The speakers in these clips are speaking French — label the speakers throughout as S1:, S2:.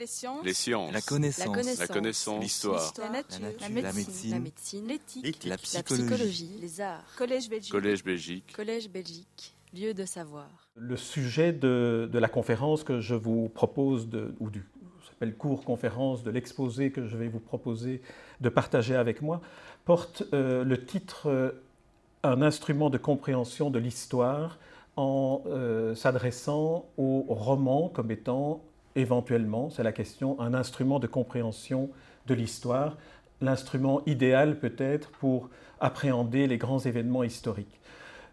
S1: Les sciences.
S2: Les sciences.
S3: La connaissance.
S2: La connaissance. L'histoire.
S1: La nature.
S3: La nature. La médecine.
S4: La médecine.
S1: L'éthique.
S3: La
S4: La
S3: psychologie.
S4: psychologie. Les arts.
S1: Collège Belgique.
S2: Collège Belgique.
S4: Collège Belgique. Lieu de savoir.
S5: Le sujet de, de la conférence que je vous propose, de, ou du ça s'appelle cours conférence, de l'exposé que je vais vous proposer de partager avec moi, porte euh, le titre euh, Un instrument de compréhension de l'histoire en euh, s'adressant au roman comme étant éventuellement, c'est la question, un instrument de compréhension de l'histoire, l'instrument idéal peut-être pour appréhender les grands événements historiques.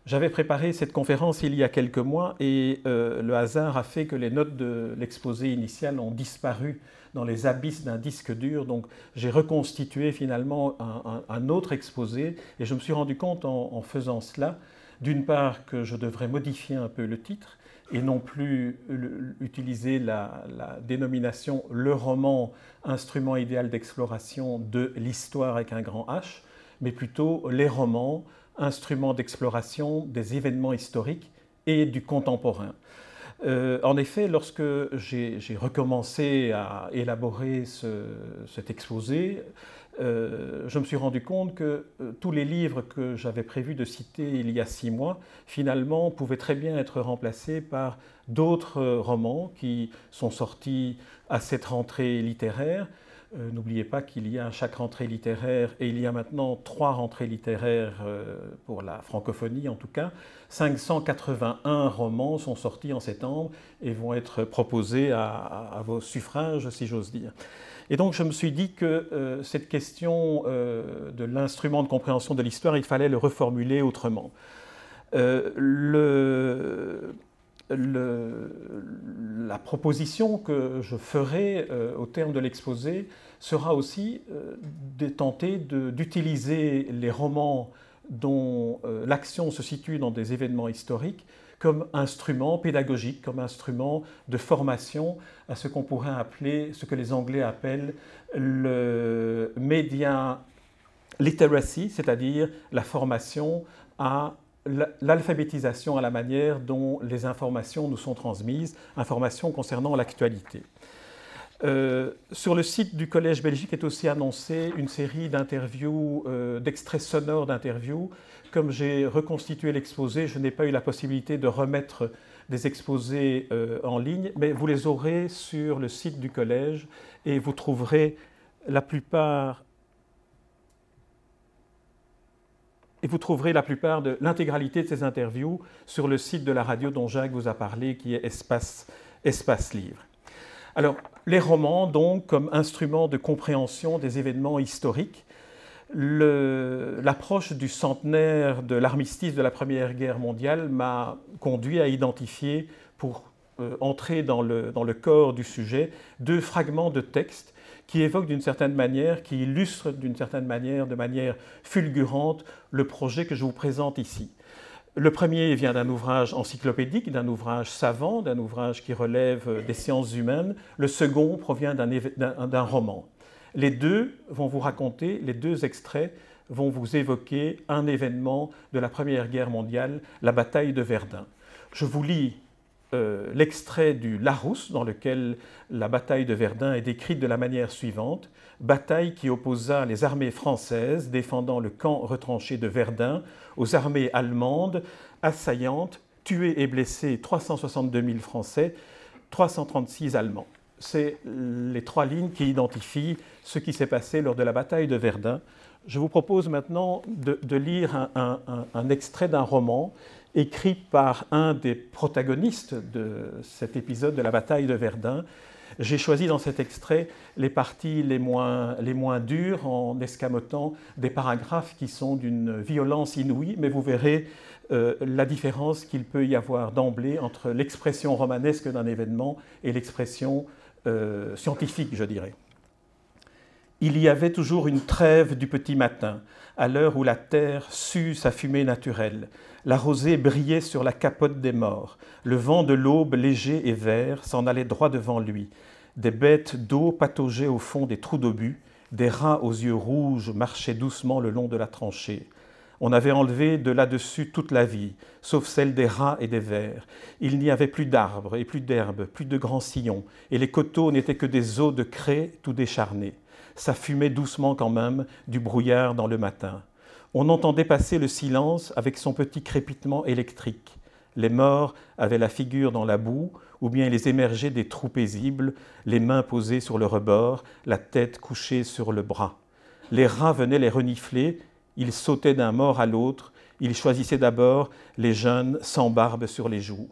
S5: J'avais préparé cette conférence il y a quelques mois et euh, le hasard a fait que les notes de l'exposé initial ont disparu dans les abysses d'un disque dur. Donc j'ai reconstitué finalement un, autre exposé et je me suis rendu compte en faisant cela, d'une part que je devrais modifier un peu le titre et non plus utiliser la, dénomination le roman instrument idéal d'exploration de l'histoire avec un grand H, mais plutôt les romans instruments d'exploration des événements historiques et du contemporain. Euh, en effet, lorsque j'ai recommencé à élaborer ce- cet exposé, euh, je me suis rendu compte que euh, tous les livres que j'avais prévu de citer il y a six mois, finalement, pouvaient très bien être remplacés par d'autres euh, romans qui sont sortis à cette rentrée littéraire. N'oubliez pas qu'il y a à chaque rentrée littéraire, et il y a maintenant trois rentrées littéraires pour la francophonie en tout cas, 581 romans sont sortis en septembre et vont être proposés à vos suffrages, si j'ose dire. Et donc je me suis dit que euh, cette question euh, de l'instrument de compréhension de l'histoire, il fallait le reformuler autrement. Euh, la proposition que je ferai au terme de l'exposé sera aussi de tenter d'utiliser les romans dont l'action se situe dans des événements historiques comme instrument pédagogique, comme instrument de formation à ce qu'on pourrait appeler, ce que les Anglais appellent le media literacy, c'est-à-dire la formation à la- l'alphabétisation à la manière dont les informations nous sont transmises, informations concernant l'actualité. Euh, sur le site du Collège Belgique est aussi annoncée une série d'interviews, euh, d'extraits sonores d'interviews. Comme j'ai reconstitué l'exposé, je n'ai pas eu la possibilité de remettre des exposés euh, en ligne, mais vous les aurez sur le site du Collège et vous trouverez la plupart et vous trouverez la plupart de l'intégralité de ces interviews sur le site de la radio dont Jacques vous a parlé, qui est Espace, Espace Livre. Alors, les romans, donc, comme instrument de compréhension des événements historiques, l'approche du centenaire de l'armistice de la Première Guerre mondiale m'a conduit à identifier, pour euh, entrer dans le, dans le corps du sujet, deux fragments de texte qui évoquent d'une certaine manière, qui illustrent d'une certaine manière, de manière fulgurante, le projet que je vous présente ici. Le premier vient d'un ouvrage encyclopédique, d'un ouvrage savant, d'un ouvrage qui relève des sciences humaines. Le second provient d'un roman. Les deux vont vous raconter, les deux extraits vont vous évoquer un événement de la Première Guerre mondiale, la bataille de Verdun. Je vous lis euh, l'extrait du Larousse, dans lequel la bataille de Verdun est décrite de la manière suivante. Bataille qui opposa les armées françaises défendant le camp retranché de Verdun aux armées allemandes assaillantes, tués et blessés 362 000 Français, 336 Allemands. C'est les trois lignes qui identifient ce qui s'est passé lors de la bataille de Verdun. Je vous propose maintenant de, lire un extrait d'un roman écrit par un des protagonistes de cet épisode de la bataille de Verdun. J'ai choisi dans cet extrait les parties les moins, les moins dures en escamotant des paragraphes qui sont d'une violence inouïe, mais vous verrez euh, la différence qu'il peut y avoir d'emblée entre l'expression romanesque d'un événement et l'expression euh, scientifique, je dirais. Il y avait toujours une trêve du petit matin, à l'heure où la terre sue sa fumée naturelle. La rosée brillait sur la capote des morts. Le vent de l'aube, léger et vert, s'en allait droit devant lui. Des bêtes d'eau pataugeaient au fond des trous d'obus. Des rats aux yeux rouges marchaient doucement le long de la tranchée. On avait enlevé de là-dessus toute la vie, sauf celle des rats et des vers. Il n'y avait plus d'arbres et plus d'herbes, plus de grands sillons, et les coteaux n'étaient que des eaux de craie tout décharnées. Ça fumait doucement quand même du brouillard dans le matin. On entendait passer le silence avec son petit crépitement électrique. Les morts avaient la figure dans la boue, ou bien ils émergeaient des trous paisibles, les mains posées sur le rebord, la tête couchée sur le bras. Les rats venaient les renifler, ils sautaient d'un mort à l'autre, ils choisissaient d'abord les jeunes sans barbe sur les joues.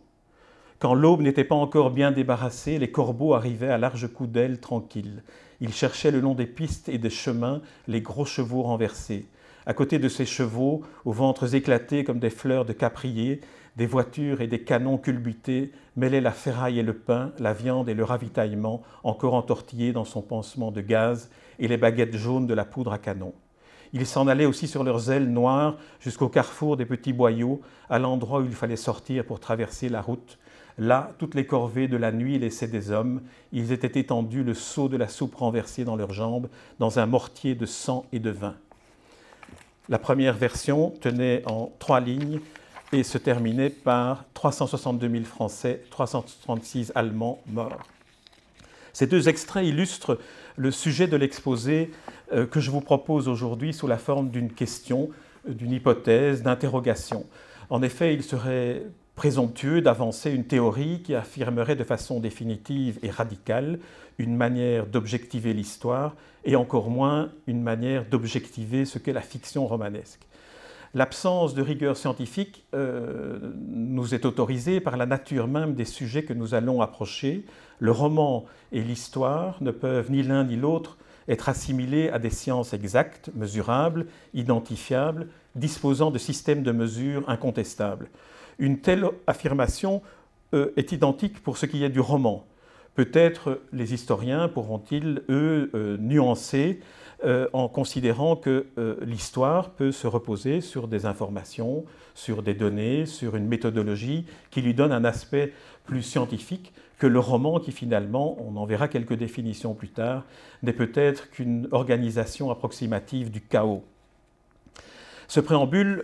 S5: Quand l'aube n'était pas encore bien débarrassée, les corbeaux arrivaient à larges coups d'ailes tranquilles. Ils cherchaient le long des pistes et des chemins les gros chevaux renversés. À côté de ces chevaux, aux ventres éclatés comme des fleurs de caprier, des voitures et des canons culbutés mêlaient la ferraille et le pain, la viande et le ravitaillement, encore entortillés dans son pansement de gaz, et les baguettes jaunes de la poudre à canon. Ils s'en allaient aussi sur leurs ailes noires jusqu'au carrefour des petits boyaux, à l'endroit où il fallait sortir pour traverser la route. Là, toutes les corvées de la nuit laissaient des hommes. Ils étaient étendus, le seau de la soupe renversé dans leurs jambes, dans un mortier de sang et de vin. La première version tenait en trois lignes et se terminait par 362 000 Français, 336 Allemands morts. Ces deux extraits illustrent le sujet de l'exposé euh, que je vous propose aujourd'hui sous la forme d'une question, d'une hypothèse, d'interrogation. En effet, il serait présomptueux d'avancer une théorie qui affirmerait de façon définitive et radicale une manière d'objectiver l'histoire et encore moins une manière d'objectiver ce qu'est la fiction romanesque. L'absence de rigueur scientifique euh, nous est autorisée par la nature même des sujets que nous allons approcher. Le roman et l'histoire ne peuvent ni l'un ni l'autre être assimilés à des sciences exactes, mesurables, identifiables, disposant de systèmes de mesure incontestables. Une telle affirmation euh, est identique pour ce qui est du roman. Peut-être les historiens pourront-ils, eux, euh, nuancer euh, en considérant que l'histoire peut se reposer sur des informations, sur des données, sur une méthodologie qui lui donne un aspect plus scientifique que le roman qui finalement, on en verra quelques définitions plus tard, n'est peut-être qu'une organisation approximative du chaos. Ce préambule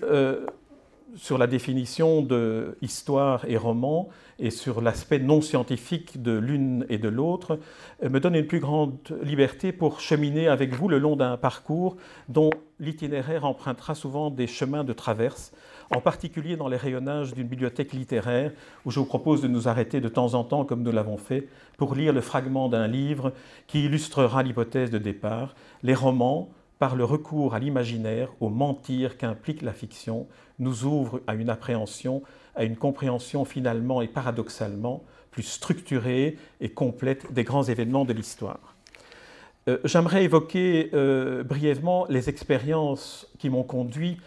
S5: sur la définition de histoire et roman et sur l'aspect non scientifique de l'une et de l'autre euh, me donne une plus grande liberté pour cheminer avec vous le long d'un parcours dont l'itinéraire empruntera souvent des chemins de traverse, en particulier dans les rayonnages d'une bibliothèque littéraire où je vous propose de nous arrêter de temps en temps, comme nous l'avons fait, pour lire le fragment d'un livre qui illustrera l'hypothèse de départ, les romans, par le recours à l'imaginaire, au mentir qu'implique la fiction, nous ouvre à une appréhension, à une compréhension finalement et paradoxalement plus structurée et complète des grands événements de l'histoire. Euh, j'aimerais évoquer euh, brièvement les expériences qui m'ont conduit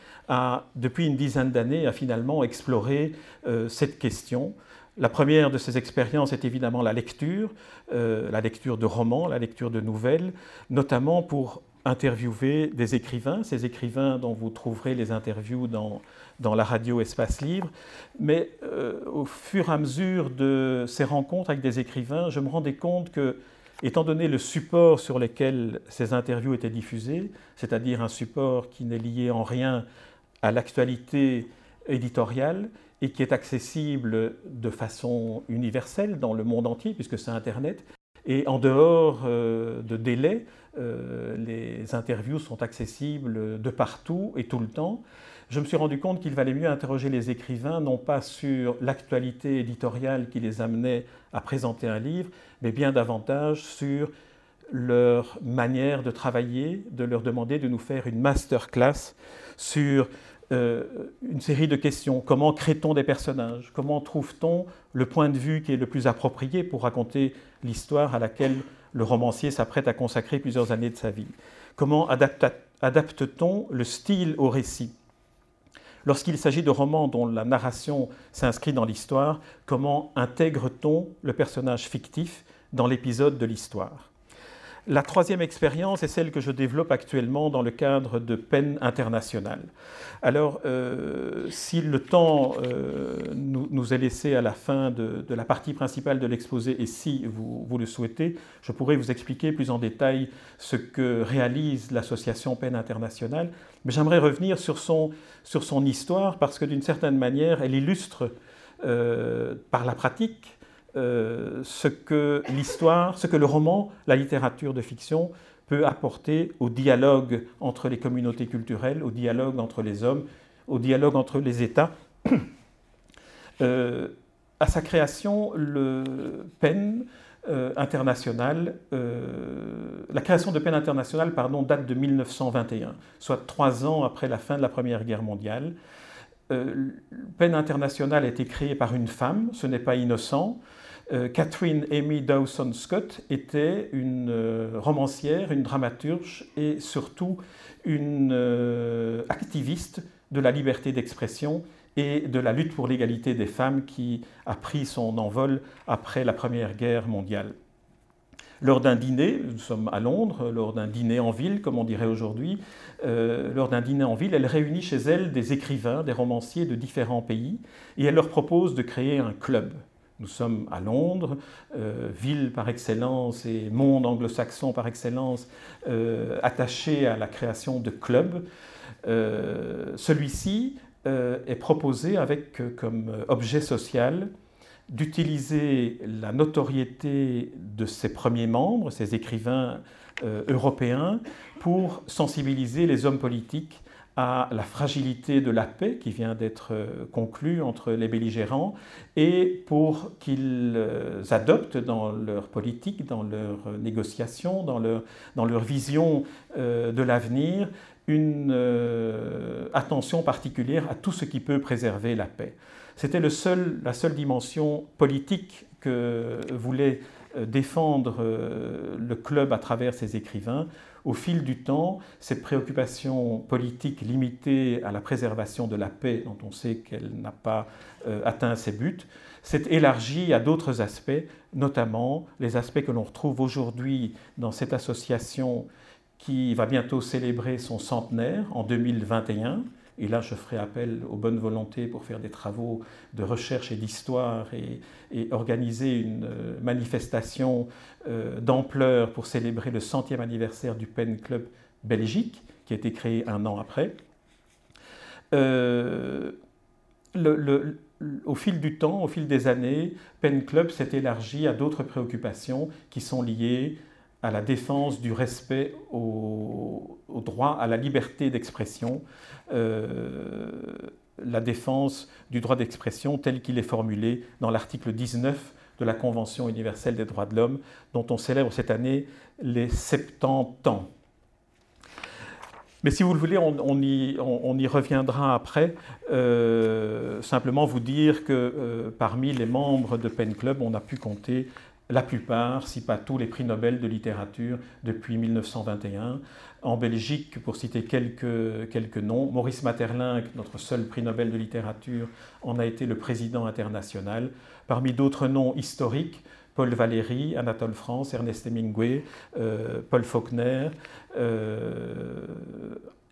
S5: depuis une dizaine d'années, à finalement explorer euh, cette question. La première de ces expériences est évidemment la lecture, la lecture de romans, la lecture de nouvelles, notamment pour interviewer des écrivains, ces écrivains dont vous trouverez les interviews dans, dans la radio Espace Libre. Mais euh, au fur et à mesure de ces rencontres avec des écrivains, je me rendais compte que, étant donné le support sur lequel ces interviews étaient diffusées, c'est-à-dire un support qui n'est lié en rien à l'actualité éditoriale et qui est accessible de façon universelle dans le monde entier, puisque c'est Internet, et en dehors euh, de délais, euh, les interviews sont accessibles de partout et tout le temps. Je me suis rendu compte qu'il valait mieux interroger les écrivains, non pas sur l'actualité éditoriale qui les amenait à présenter un livre, mais bien davantage sur leur manière de travailler, de leur demander de nous faire une masterclass sur euh, une série de questions. Comment crée-t-on des personnages? Comment trouve-t-on le point de vue qui est le plus approprié pour raconter l'histoire à laquelle le romancier s'apprête à consacrer plusieurs années de sa vie? Comment adapte-t-on le style au récit? Lorsqu'il s'agit de romans dont la narration s'inscrit dans l'histoire, comment intègre-t-on le personnage fictif dans l'épisode de l'histoire? La troisième expérience est celle que je développe actuellement dans le cadre de peine internationale. Alors, euh, si le temps euh, nous, est laissé à la fin de, la partie principale de l'exposé, et si vous, vous, le souhaitez, je pourrais vous expliquer plus en détail ce que réalise l'association Peine internationale. Mais j'aimerais revenir sur son, sur son histoire parce que d'une certaine manière, elle illustre euh, par la pratique euh, ce que l'histoire, ce que le roman, la littérature de fiction peut apporter au dialogue entre les communautés culturelles, au dialogue entre les hommes, au dialogue entre les États. Euh, à sa création, le euh, international, la création de PEN international pardon, date de 1921, soit trois ans après la fin de la Première Guerre mondiale. PEN international a été créée par une femme, ce n'est pas innocent. Euh, Catherine Amy Dawson Scott était une euh, romancière, une dramaturge et surtout une euh, activiste de la liberté d'expression et de la lutte pour l'égalité des femmes qui a pris son envol après la Première Guerre mondiale. Lors d'un dîner, nous sommes à Londres, lors d'un dîner en ville, comme on dirait aujourd'hui, lors d'un dîner en ville, elle réunit chez elle des écrivains, des romanciers de différents pays, et elle leur propose de créer un club, nous sommes à Londres, euh, ville par excellence et monde anglo-saxon par excellence, euh, attaché à la création de clubs. Euh, celui-ci est proposé avec comme objet social d'utiliser la notoriété de ses premiers membres, ses écrivains européens, pour sensibiliser les hommes politiques à la fragilité de la paix qui vient d'être euh, conclue entre les belligérants et pour qu'ils euh, adoptent dans leur politique, dans leurs négociations, dans leur, dans leur vision euh, de l'avenir, une attention particulière à tout ce qui peut préserver la paix. C'était la seule dimension politique que voulait défendre le club à travers ses écrivains au fil du temps, cette préoccupation politique limitée à la préservation de la paix, dont on sait qu'elle n'a pas euh, atteint ses buts, s'est élargie à d'autres aspects, notamment les aspects que l'on retrouve aujourd'hui dans cette association qui va bientôt célébrer son centenaire en 2021 et là, je ferai appel aux bonnes volontés pour faire des travaux de recherche et d'histoire et, organiser une euh, manifestation euh, d'ampleur pour célébrer le centième anniversaire du Pen Club Belgique, qui a été créé un an après. Euh, au fil du temps, au fil des années, Pen Club s'est élargi à d'autres préoccupations qui sont liées à la défense du respect au, droit à la liberté d'expression, euh, la défense du droit d'expression tel qu'il est formulé dans l'article 19 de la Convention universelle des droits de l'homme, dont on célèbre cette année les 70 ans. Mais si vous le voulez, on, y, reviendra après. Euh, simplement vous dire que euh, parmi les membres de Pen Club, on a pu compter la plupart, si pas tous les prix Nobel de littérature depuis 1921. En Belgique, pour citer quelques, noms, Maurice Maeterlinck, notre seul prix Nobel de littérature, en a été le président international. Parmi d'autres noms historiques, Paul Valéry, Anatole France, Ernest Hemingway, euh, Paul Faulkner, euh,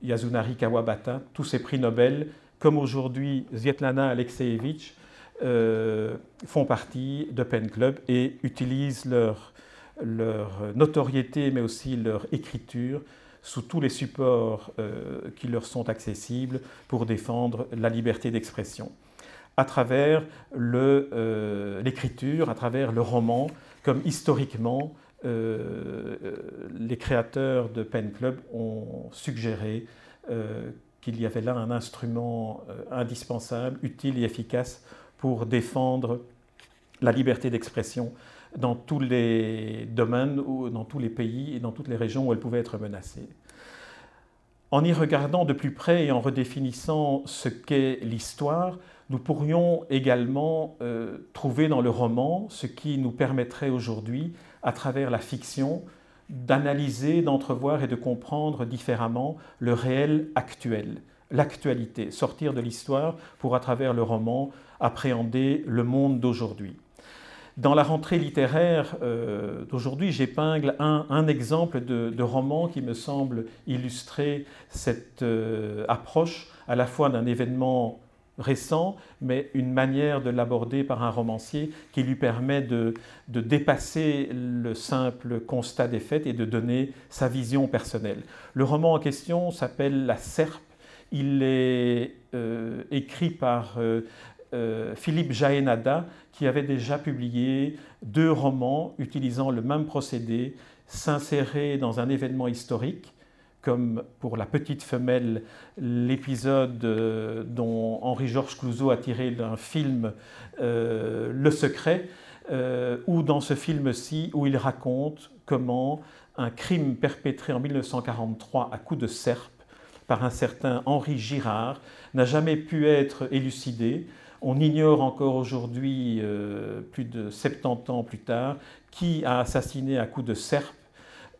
S5: Yasunari Kawabata, tous ces prix Nobel, comme aujourd'hui Svetlana Alexeyevich, euh, font partie de Pen Club et utilisent leur, leur notoriété, mais aussi leur écriture sous tous les supports euh, qui leur sont accessibles pour défendre la liberté d'expression, à travers euh, l'écriture, à travers le roman, comme historiquement les créateurs de Pen Club ont suggéré qu'il y avait là un instrument indispensable, utile et efficace pour défendre la liberté d'expression dans tous les domaines, dans tous les pays et dans toutes les régions où elle pouvait être menacée. En y regardant de plus près et en redéfinissant ce qu'est l'histoire, nous pourrions également euh, trouver dans le roman ce qui nous permettrait aujourd'hui, à travers la fiction, d'analyser, d'entrevoir et de comprendre différemment le réel actuel, l'actualité, sortir de l'histoire pour, à travers le roman, appréhender le monde d'aujourd'hui. Dans la rentrée littéraire euh, d'aujourd'hui, j'épingle un, exemple de, roman qui me semble illustrer cette euh, approche à la fois d'un événement récent, mais une manière de l'aborder par un romancier qui lui permet de, dépasser le simple constat des faits et de donner sa vision personnelle. Le roman en question s'appelle La Serpe. Il est euh, écrit par Philippe Jaénada, qui avait déjà publié deux romans utilisant le même procédé, s'insérer dans un événement historique, comme pour La Petite Femelle, l'épisode euh, dont Henri-Georges Clouzot a tiré d'un film euh, Le Secret, ou dans ce film-ci où il raconte comment un crime perpétré en 1943 à coups de serpe par un certain Henri Girard n'a jamais pu être élucidé, on ignore encore aujourd'hui, euh, plus de 70 ans plus tard, qui a assassiné à coups de serpe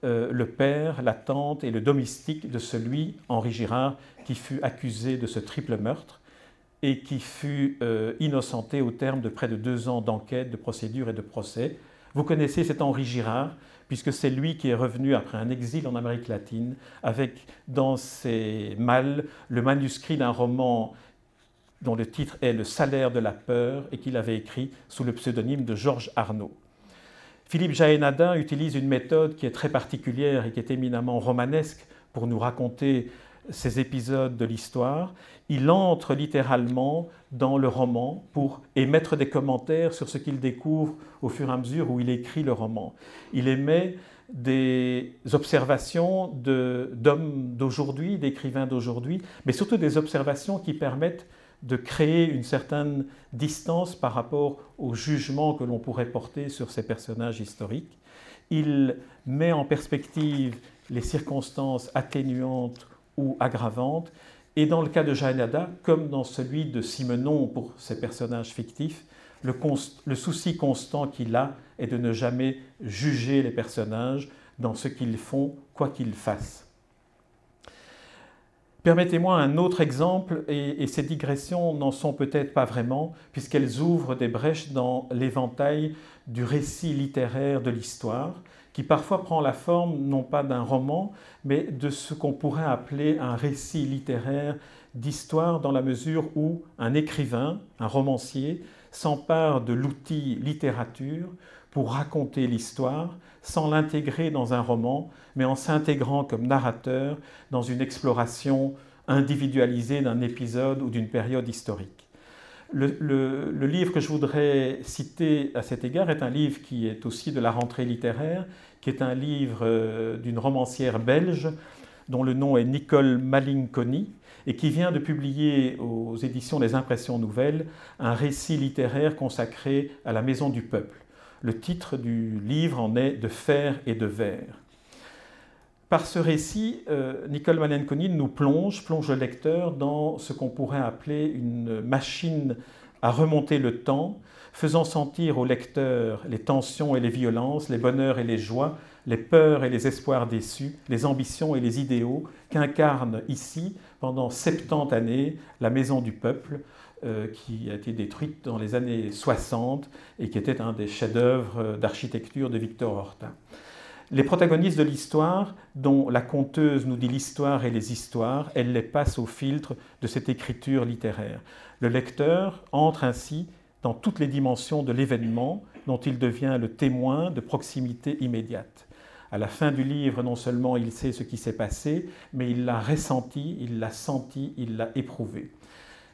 S5: euh, le père, la tante et le domestique de celui, Henri Girard, qui fut accusé de ce triple meurtre et qui fut euh, innocenté au terme de près de deux ans d'enquête, de procédure et de procès. Vous connaissez cet Henri Girard, puisque c'est lui qui est revenu après un exil en Amérique latine, avec dans ses malles le manuscrit d'un roman dont le titre est Le salaire de la peur et qu'il avait écrit sous le pseudonyme de Georges Arnaud. Philippe Jaénadin utilise une méthode qui est très particulière et qui est éminemment romanesque pour nous raconter ces épisodes de l'histoire. Il entre littéralement dans le roman pour émettre des commentaires sur ce qu'il découvre au fur et à mesure où il écrit le roman. Il émet des observations d'hommes d'aujourd'hui, d'écrivains d'aujourd'hui, mais surtout des observations qui permettent de créer une certaine distance par rapport au jugement que l'on pourrait porter sur ces personnages historiques. Il met en perspective les circonstances atténuantes ou aggravantes. Et dans le cas de Jaénada, comme dans celui de Simenon pour ces personnages fictifs, le souci constant qu'il a est de ne jamais juger les personnages dans ce qu'ils font, quoi qu'ils fassent. Permettez-moi un autre exemple, et, ces digressions n'en sont peut-être pas vraiment, puisqu'elles ouvrent des brèches dans l'éventail du récit littéraire de l'histoire, qui parfois prend la forme non pas d'un roman, mais de ce qu'on pourrait appeler un récit littéraire d'histoire dans la mesure où un écrivain, un romancier, s'empare de l'outil littérature pour raconter l'histoire sans l'intégrer dans un roman, mais en s'intégrant comme narrateur dans une exploration individualisée d'un épisode ou d'une période historique. Le, livre que je voudrais citer à cet égard est un livre qui est aussi de la rentrée littéraire, qui est un livre euh, d'une romancière belge dont le nom est Nicole Malinconi et qui vient de publier aux éditions Les Impressions Nouvelles un récit littéraire consacré à la Maison du Peuple. Le titre du livre en est De fer et de verre. Par ce récit, euh, Nicole Malenkoni nous plonge, plonge le lecteur dans ce qu'on pourrait appeler une machine à remonter le temps, faisant sentir au lecteur les tensions et les violences, les bonheurs et les joies, les peurs et les espoirs déçus, les ambitions et les idéaux qu'incarne ici, pendant 70 années, la Maison du Peuple, euh, qui a été détruite dans les années 60 et qui était un des chefs-d'œuvre d'architecture de Victor Horta. Les protagonistes de l'histoire, dont la conteuse nous dit l'histoire et les histoires, elle les passe au filtre de cette écriture littéraire. Le lecteur entre ainsi dans toutes les dimensions de l'événement dont il devient le témoin de proximité immédiate. À la fin du livre, non seulement il sait ce qui s'est passé, mais il l'a ressenti, il l'a senti, il l'a éprouvé.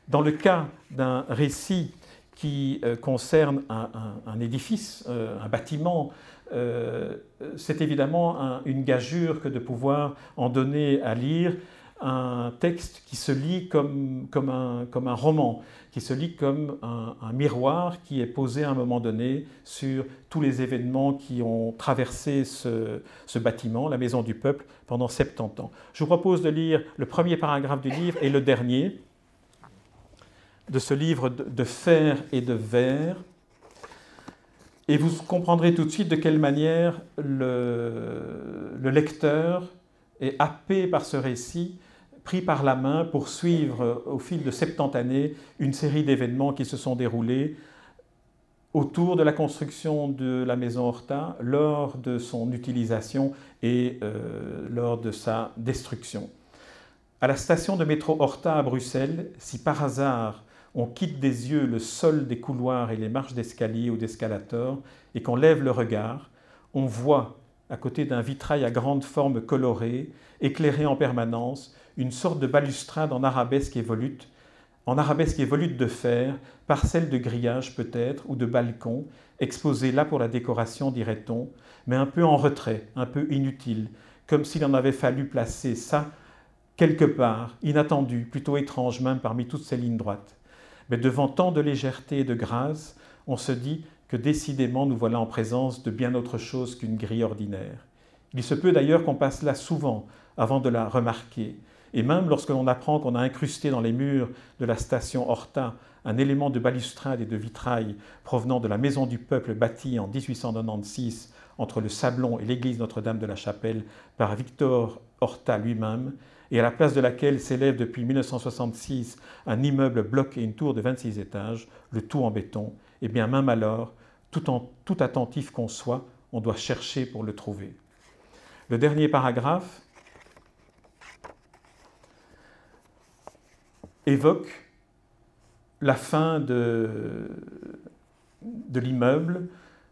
S5: Dans le cas d'un récit qui euh, concerne un, édifice, euh, un bâtiment, euh, c'est évidemment une gageure que de pouvoir en donner à lire un texte qui se lit comme, un, roman, qui se lit comme un, miroir qui est posé à un moment donné sur tous les événements qui ont traversé ce, bâtiment, la Maison du Peuple, pendant 70 ans. Je vous propose de lire le premier paragraphe du livre et le dernier, de ce livre de fer et de verre. Et vous comprendrez tout de suite de quelle manière le, lecteur est happé par ce récit, pris par la main pour suivre au fil de 70 années une série d'événements qui se sont déroulés autour de la construction de la maison Horta, lors de son utilisation et euh, lors de sa destruction. À la station de métro Horta à Bruxelles, si par hasard on quitte des yeux le sol des couloirs et les marches d'escalier ou d'escalator et qu'on lève le regard, on voit, à côté d'un vitrail à grande forme colorée, éclairé en permanence, une sorte de balustrade en arabesque et volute en arabesque et volute de fer, parcelle de grillage peut-être, ou de balcon, exposée là pour la décoration, dirait-on, mais un peu en retrait, un peu inutile, comme s'il en avait fallu placer ça quelque part, inattendu, plutôt étrange même parmi toutes ces lignes droites. Mais devant tant de légèreté et de grâce, on se dit que décidément nous voilà en présence de bien autre chose qu'une grille ordinaire. Il se peut d'ailleurs qu'on passe là souvent avant de la remarquer, et même lorsque l'on apprend qu'on a incrusté dans les murs de la station Horta un élément de balustrade et de vitrail provenant de la maison du peuple bâtie en 1896 entre le Sablon et l'église Notre-Dame de la Chapelle par Victor Horta lui-même, et à la place de laquelle s'élève depuis 1966 un immeuble bloc et une tour de 26 étages, le tout en béton, eh bien même alors, tout attentif qu'on soit, on doit chercher pour le trouver. Le dernier paragraphe évoque la fin de, de l'immeuble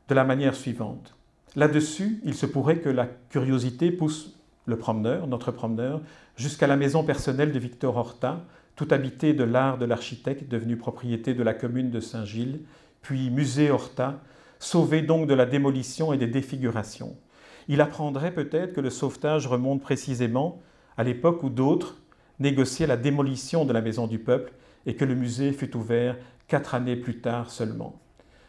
S5: de la manière suivante. Là-dessus, il se pourrait que la curiosité pousse le promeneur, notre promeneur, jusqu'à la maison personnelle de Victor Horta, tout habité de l'art de l'architecte devenu propriété de la commune de Saint-Gilles, puis musée Horta, sauvé donc de la démolition et des défigurations. Il apprendrait peut-être que le sauvetage remonte précisément à l'époque où d'autres, négociait la démolition de la Maison du Peuple et que le musée fut ouvert quatre années plus tard seulement.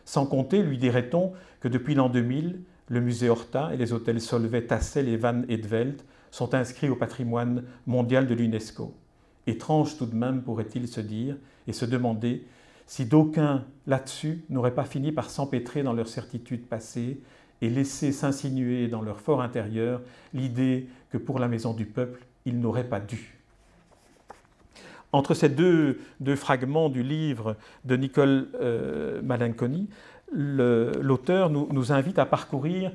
S5: Sans compter, lui dirait-on, que depuis l'an 2000, le musée Horta et les hôtels Solvay, Tassel et Van Edveld sont inscrits au patrimoine mondial de l'UNESCO. Étrange tout de même, pourrait-il se dire, et se demander si d'aucuns là-dessus n'auraient pas fini par s'empêtrer dans leurs certitudes passées et laisser s'insinuer dans leur fort intérieur l'idée que pour la maison du peuple, ils n'auraient pas dû. Entre ces deux, fragments du livre de Nicole euh, Malinconi, l'auteur nous, invite à parcourir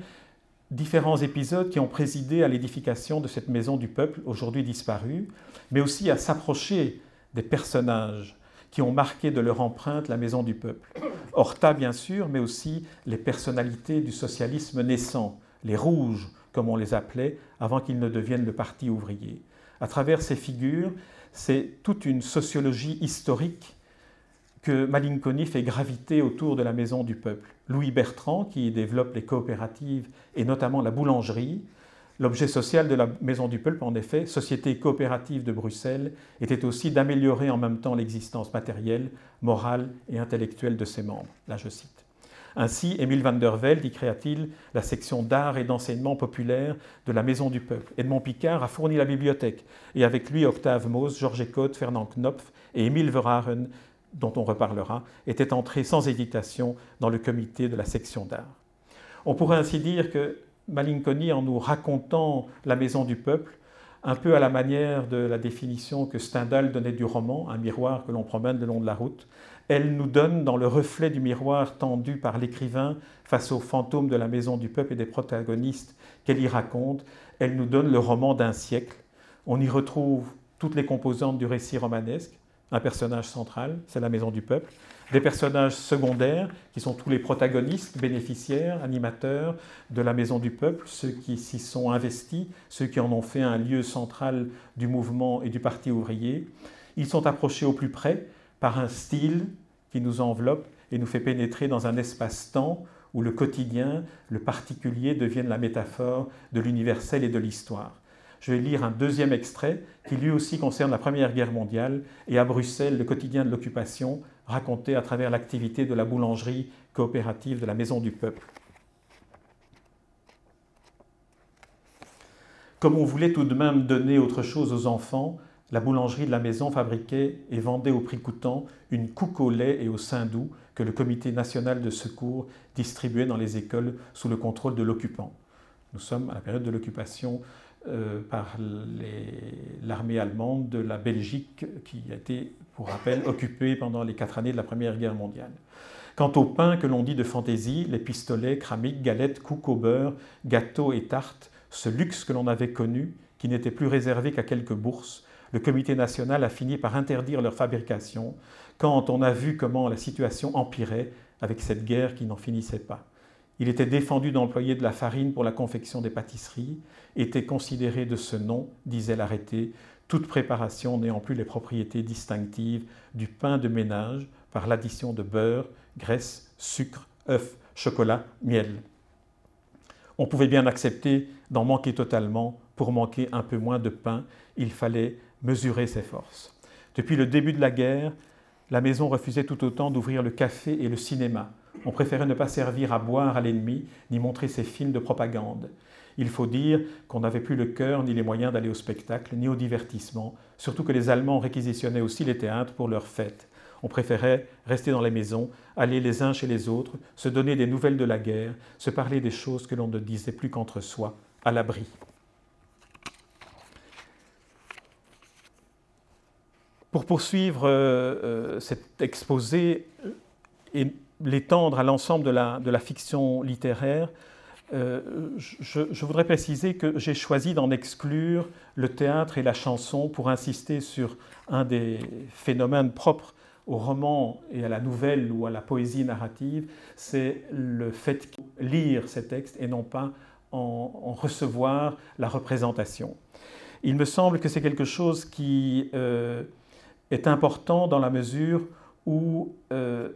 S5: différents épisodes qui ont présidé à l'édification de cette maison du peuple, aujourd'hui disparue, mais aussi à s'approcher des personnages qui ont marqué de leur empreinte la maison du peuple. Horta, bien sûr, mais aussi les personnalités du socialisme naissant, les rouges, comme on les appelait, avant qu'ils ne deviennent le parti ouvrier. À travers ces figures, c'est toute une sociologie historique que Malinconi fait graviter autour de la maison du peuple. Louis Bertrand, qui développe les coopératives et notamment la boulangerie, l'objet social de la maison du peuple, en effet, société coopérative de Bruxelles, était aussi d'améliorer en même temps l'existence matérielle, morale et intellectuelle de ses membres. Là, je cite. Ainsi, Émile van der Velde y créa-t-il la section d'art et d'enseignement populaire de la Maison du Peuple. Edmond Picard a fourni la bibliothèque, et avec lui Octave Mauss, Georges Écotte, Fernand Knopf et Émile Verhaeren, dont on reparlera, étaient entrés sans hésitation dans le comité de la section d'art. On pourrait ainsi dire que Malinconi, en nous racontant la Maison du Peuple, un peu à la manière de la définition que Stendhal donnait du roman, un miroir que l'on promène le long de la route, elle nous donne dans le reflet du miroir tendu par l'écrivain face aux fantômes de la maison du peuple et des protagonistes qu'elle y raconte, elle nous donne le roman d'un siècle. On y retrouve toutes les composantes du récit romanesque, un personnage central, c'est la maison du peuple, des personnages secondaires qui sont tous les protagonistes, bénéficiaires, animateurs de la maison du peuple, ceux qui s'y sont investis, ceux qui en ont fait un lieu central du mouvement et du parti ouvrier. Ils sont approchés au plus près par un style qui nous enveloppe et nous fait pénétrer dans un espace-temps où le quotidien, le particulier deviennent la métaphore de l'universel et de l'histoire. Je vais lire un deuxième extrait qui lui aussi concerne la Première Guerre mondiale et à Bruxelles le quotidien de l'occupation raconté à travers l'activité de la boulangerie coopérative de la Maison du Peuple. Comme on voulait tout de même donner autre chose aux enfants, la boulangerie de la maison fabriquait et vendait au prix coûtant une couque au lait et au sein doux que le Comité national de secours distribuait dans les écoles sous le contrôle de l'occupant. Nous sommes à la période de l'occupation euh, par l'armée allemande de la Belgique qui a été, pour rappel, occupée pendant les quatre années de la Première Guerre mondiale. Quant au pain que l'on dit de fantaisie, les pistolets, cramiques, galettes, coups au beurre, gâteaux et tartes, ce luxe que l'on avait connu, qui n'était plus réservé qu'à quelques bourses, le comité national a fini par interdire leur fabrication quand on a vu comment la situation empirait avec cette guerre qui n'en finissait pas. Il était défendu d'employer de la farine pour la confection des pâtisseries, était considéré de ce nom, disait l'arrêté, toute préparation n'ayant plus les propriétés distinctives du pain de ménage par l'addition de beurre, graisse, sucre, œufs, chocolat, miel. On pouvait bien accepter d'en manquer totalement pour manquer un peu moins de pain, il fallait mesurer ses forces. Depuis le début de la guerre, la maison refusait tout autant d'ouvrir le café et le cinéma. On préférait ne pas servir à boire à l'ennemi, ni montrer ses films de propagande. Il faut dire qu'on n'avait plus le cœur ni les moyens d'aller au spectacle, ni au divertissement, surtout que les Allemands réquisitionnaient aussi les théâtres pour leurs fêtes. On préférait rester dans les maisons, aller les uns chez les autres, se donner des nouvelles de la guerre, se parler des choses que l'on ne disait plus qu'entre soi, à l'abri. Pour poursuivre euh, euh, cet exposé l'étendre à l'ensemble de la, fiction littéraire, euh, je, voudrais préciser que j'ai choisi d'en exclure le théâtre et la chanson pour insister sur un des phénomènes propres au roman et à la nouvelle ou à la poésie narrative, c'est le fait de lire ces textes et non pas en, recevoir la représentation. Il me semble que c'est quelque chose qui est important dans la mesure où euh,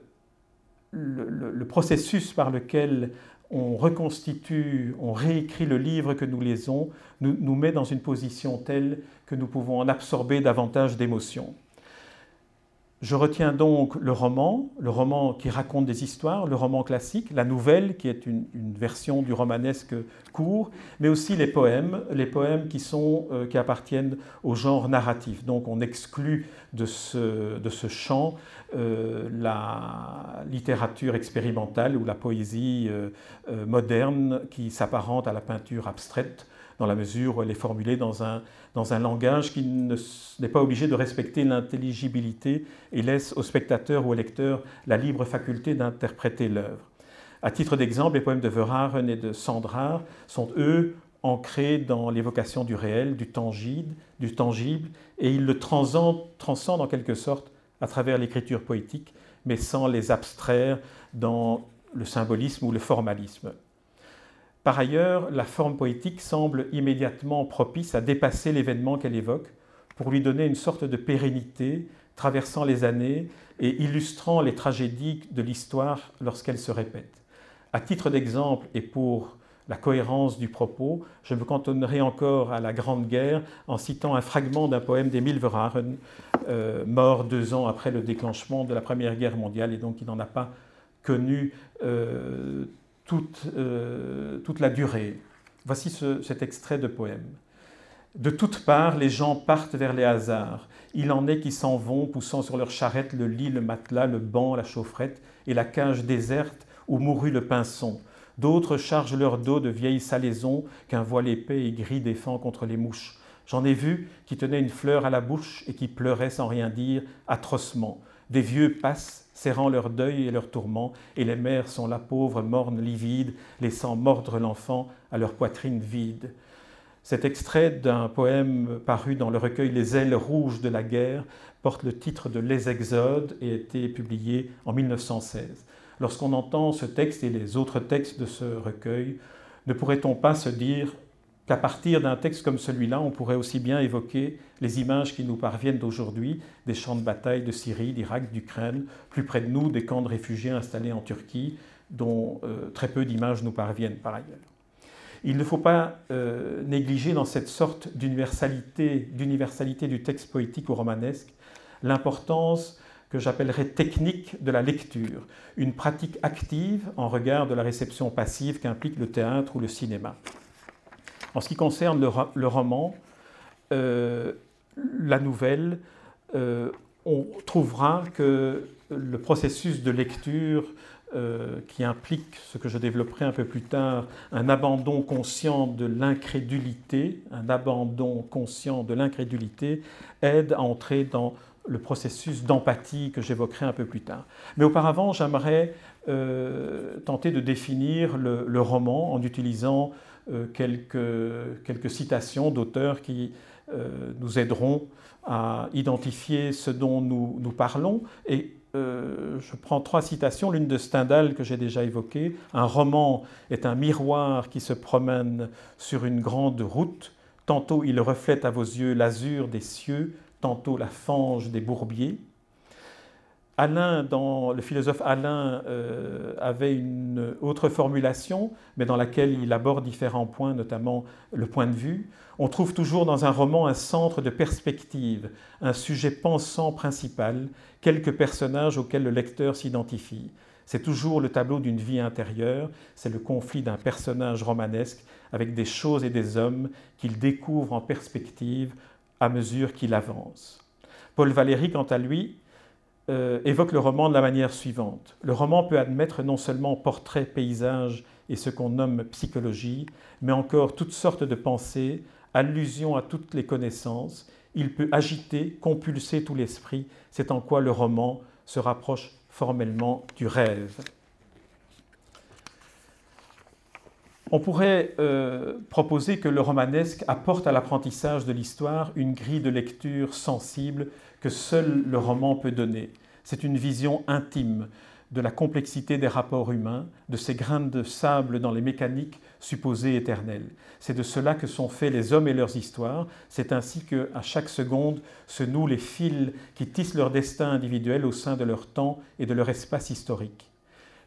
S5: le, processus par lequel on reconstitue, on réécrit le livre que nous lisons, nous met dans une position telle que nous pouvons en absorber davantage d'émotions. Je retiens donc le roman, le roman qui raconte des histoires, le roman classique, la nouvelle qui est une, version du romanesque court, mais aussi les poèmes, les poèmes qui, euh, appartiennent au genre narratif. Donc on exclut de ce, de ce champ euh, la littérature expérimentale ou la poésie euh, moderne qui s'apparente à la peinture abstraite dans la mesure où elle est formulée dans un, dans un langage qui n'est pas obligé de respecter l'intelligibilité et laisse au spectateur ou au lecteur la libre faculté d'interpréter l'œuvre. À titre d'exemple, les poèmes de Verhaeren et de Sandrard sont, eux, ancrés dans l'évocation du réel, du tangible, du tangible et ils le transcendent, transcendent en quelque sorte à travers l'écriture poétique, mais sans les abstraire dans le symbolisme ou le formalisme. Par ailleurs, la forme poétique semble immédiatement propice à dépasser l'événement qu'elle évoque pour lui donner une sorte de pérennité traversant les années et illustrant les tragédies de l'histoire lorsqu'elles se répètent. À titre d'exemple et pour la cohérence du propos, je me cantonnerai encore à la Grande Guerre en citant un fragment d'un poème d'Émile Verhaeren, euh, mort deux ans après le déclenchement de la Première Guerre mondiale et donc il n'en a pas connu euh, euh, toute, la durée. Voici cet extrait de poème. De toutes parts, les gens partent vers les hasards. Il en est qui s'en vont, poussant sur leur charrette le lit, le matelas, le banc, la chaufferette et la cage déserte où mourut le pinson. D'autres chargent leur dos de vieilles salaisons qu'un voile épais et gris défend contre les mouches. J'en ai vu qui tenaient une fleur à la bouche et qui pleuraient sans rien dire, atrocement. Des vieux passent serrant leur deuil et leur tourment, et les mères sont la pauvre morne livide, laissant mordre l'enfant à leur poitrine vide. Cet extrait d'un poème paru dans le recueil Les ailes rouges de la guerre porte le titre de Les Exodes et a été publié en 1916. Lorsqu'on entend ce texte et les autres textes de ce recueil, ne pourrait-on pas se dire qu'à partir d'un texte comme celui-là, on pourrait aussi bien évoquer les images qui nous parviennent d'aujourd'hui des champs de bataille de Syrie, d'Irak, d'Ukraine, plus près de nous des camps de réfugiés installés en Turquie, dont euh, très peu d'images nous parviennent par ailleurs. Il ne faut pas euh, négliger dans cette sorte d'universalité, du texte poétique ou romanesque l'importance que j'appellerais technique de la lecture, une pratique active en regard de la réception passive qu'implique le théâtre ou le cinéma. En ce qui concerne le, roman, euh, la nouvelle, euh, on trouvera que le processus de lecture euh, qui implique ce que je développerai un peu plus tard, un abandon conscient de l'incrédulité, un abandon conscient de l'incrédulité, aide à entrer dans le processus d'empathie que j'évoquerai un peu plus tard. Mais auparavant, j'aimerais tenter de définir le, roman en utilisant quelques, quelques, citations d'auteurs qui euh, nous aideront à identifier ce dont nous, nous parlons. Et je prends trois citations, l'une de Stendhal que j'ai déjà évoquée. Un roman est un miroir qui se promène sur une grande route. Tantôt il reflète à vos yeux l'azur des cieux, tantôt la fange des bourbiers. Alain, dans, le philosophe Alain euh, avait une autre formulation, mais dans laquelle il aborde différents points, notamment le point de vue. On trouve toujours dans un roman un centre de perspective, un sujet pensant principal, quelques personnages auxquels le lecteur s'identifie. C'est toujours le tableau d'une vie intérieure, c'est le conflit d'un personnage romanesque avec des choses et des hommes qu'il découvre en perspective à mesure qu'il avance. Paul Valéry, quant à lui, euh, évoque le roman de la manière suivante. Le roman peut admettre non seulement portrait, paysage et ce qu'on nomme psychologie, mais encore toutes sortes de pensées, allusions à toutes les connaissances. Il peut agiter, compulser tout l'esprit. C'est en quoi le roman se rapproche formellement du rêve. On pourrait euh, proposer que le romanesque apporte à l'apprentissage de l'histoire une grille de lecture sensible que seul le roman peut donner. C'est une vision intime de la complexité des rapports humains, de ces grains de sable dans les mécaniques supposées éternelles. C'est de cela que sont faits les hommes et leurs histoires. C'est ainsi que, à chaque seconde, se nouent les fils qui tissent leur destin individuel au sein de leur temps et de leur espace historique.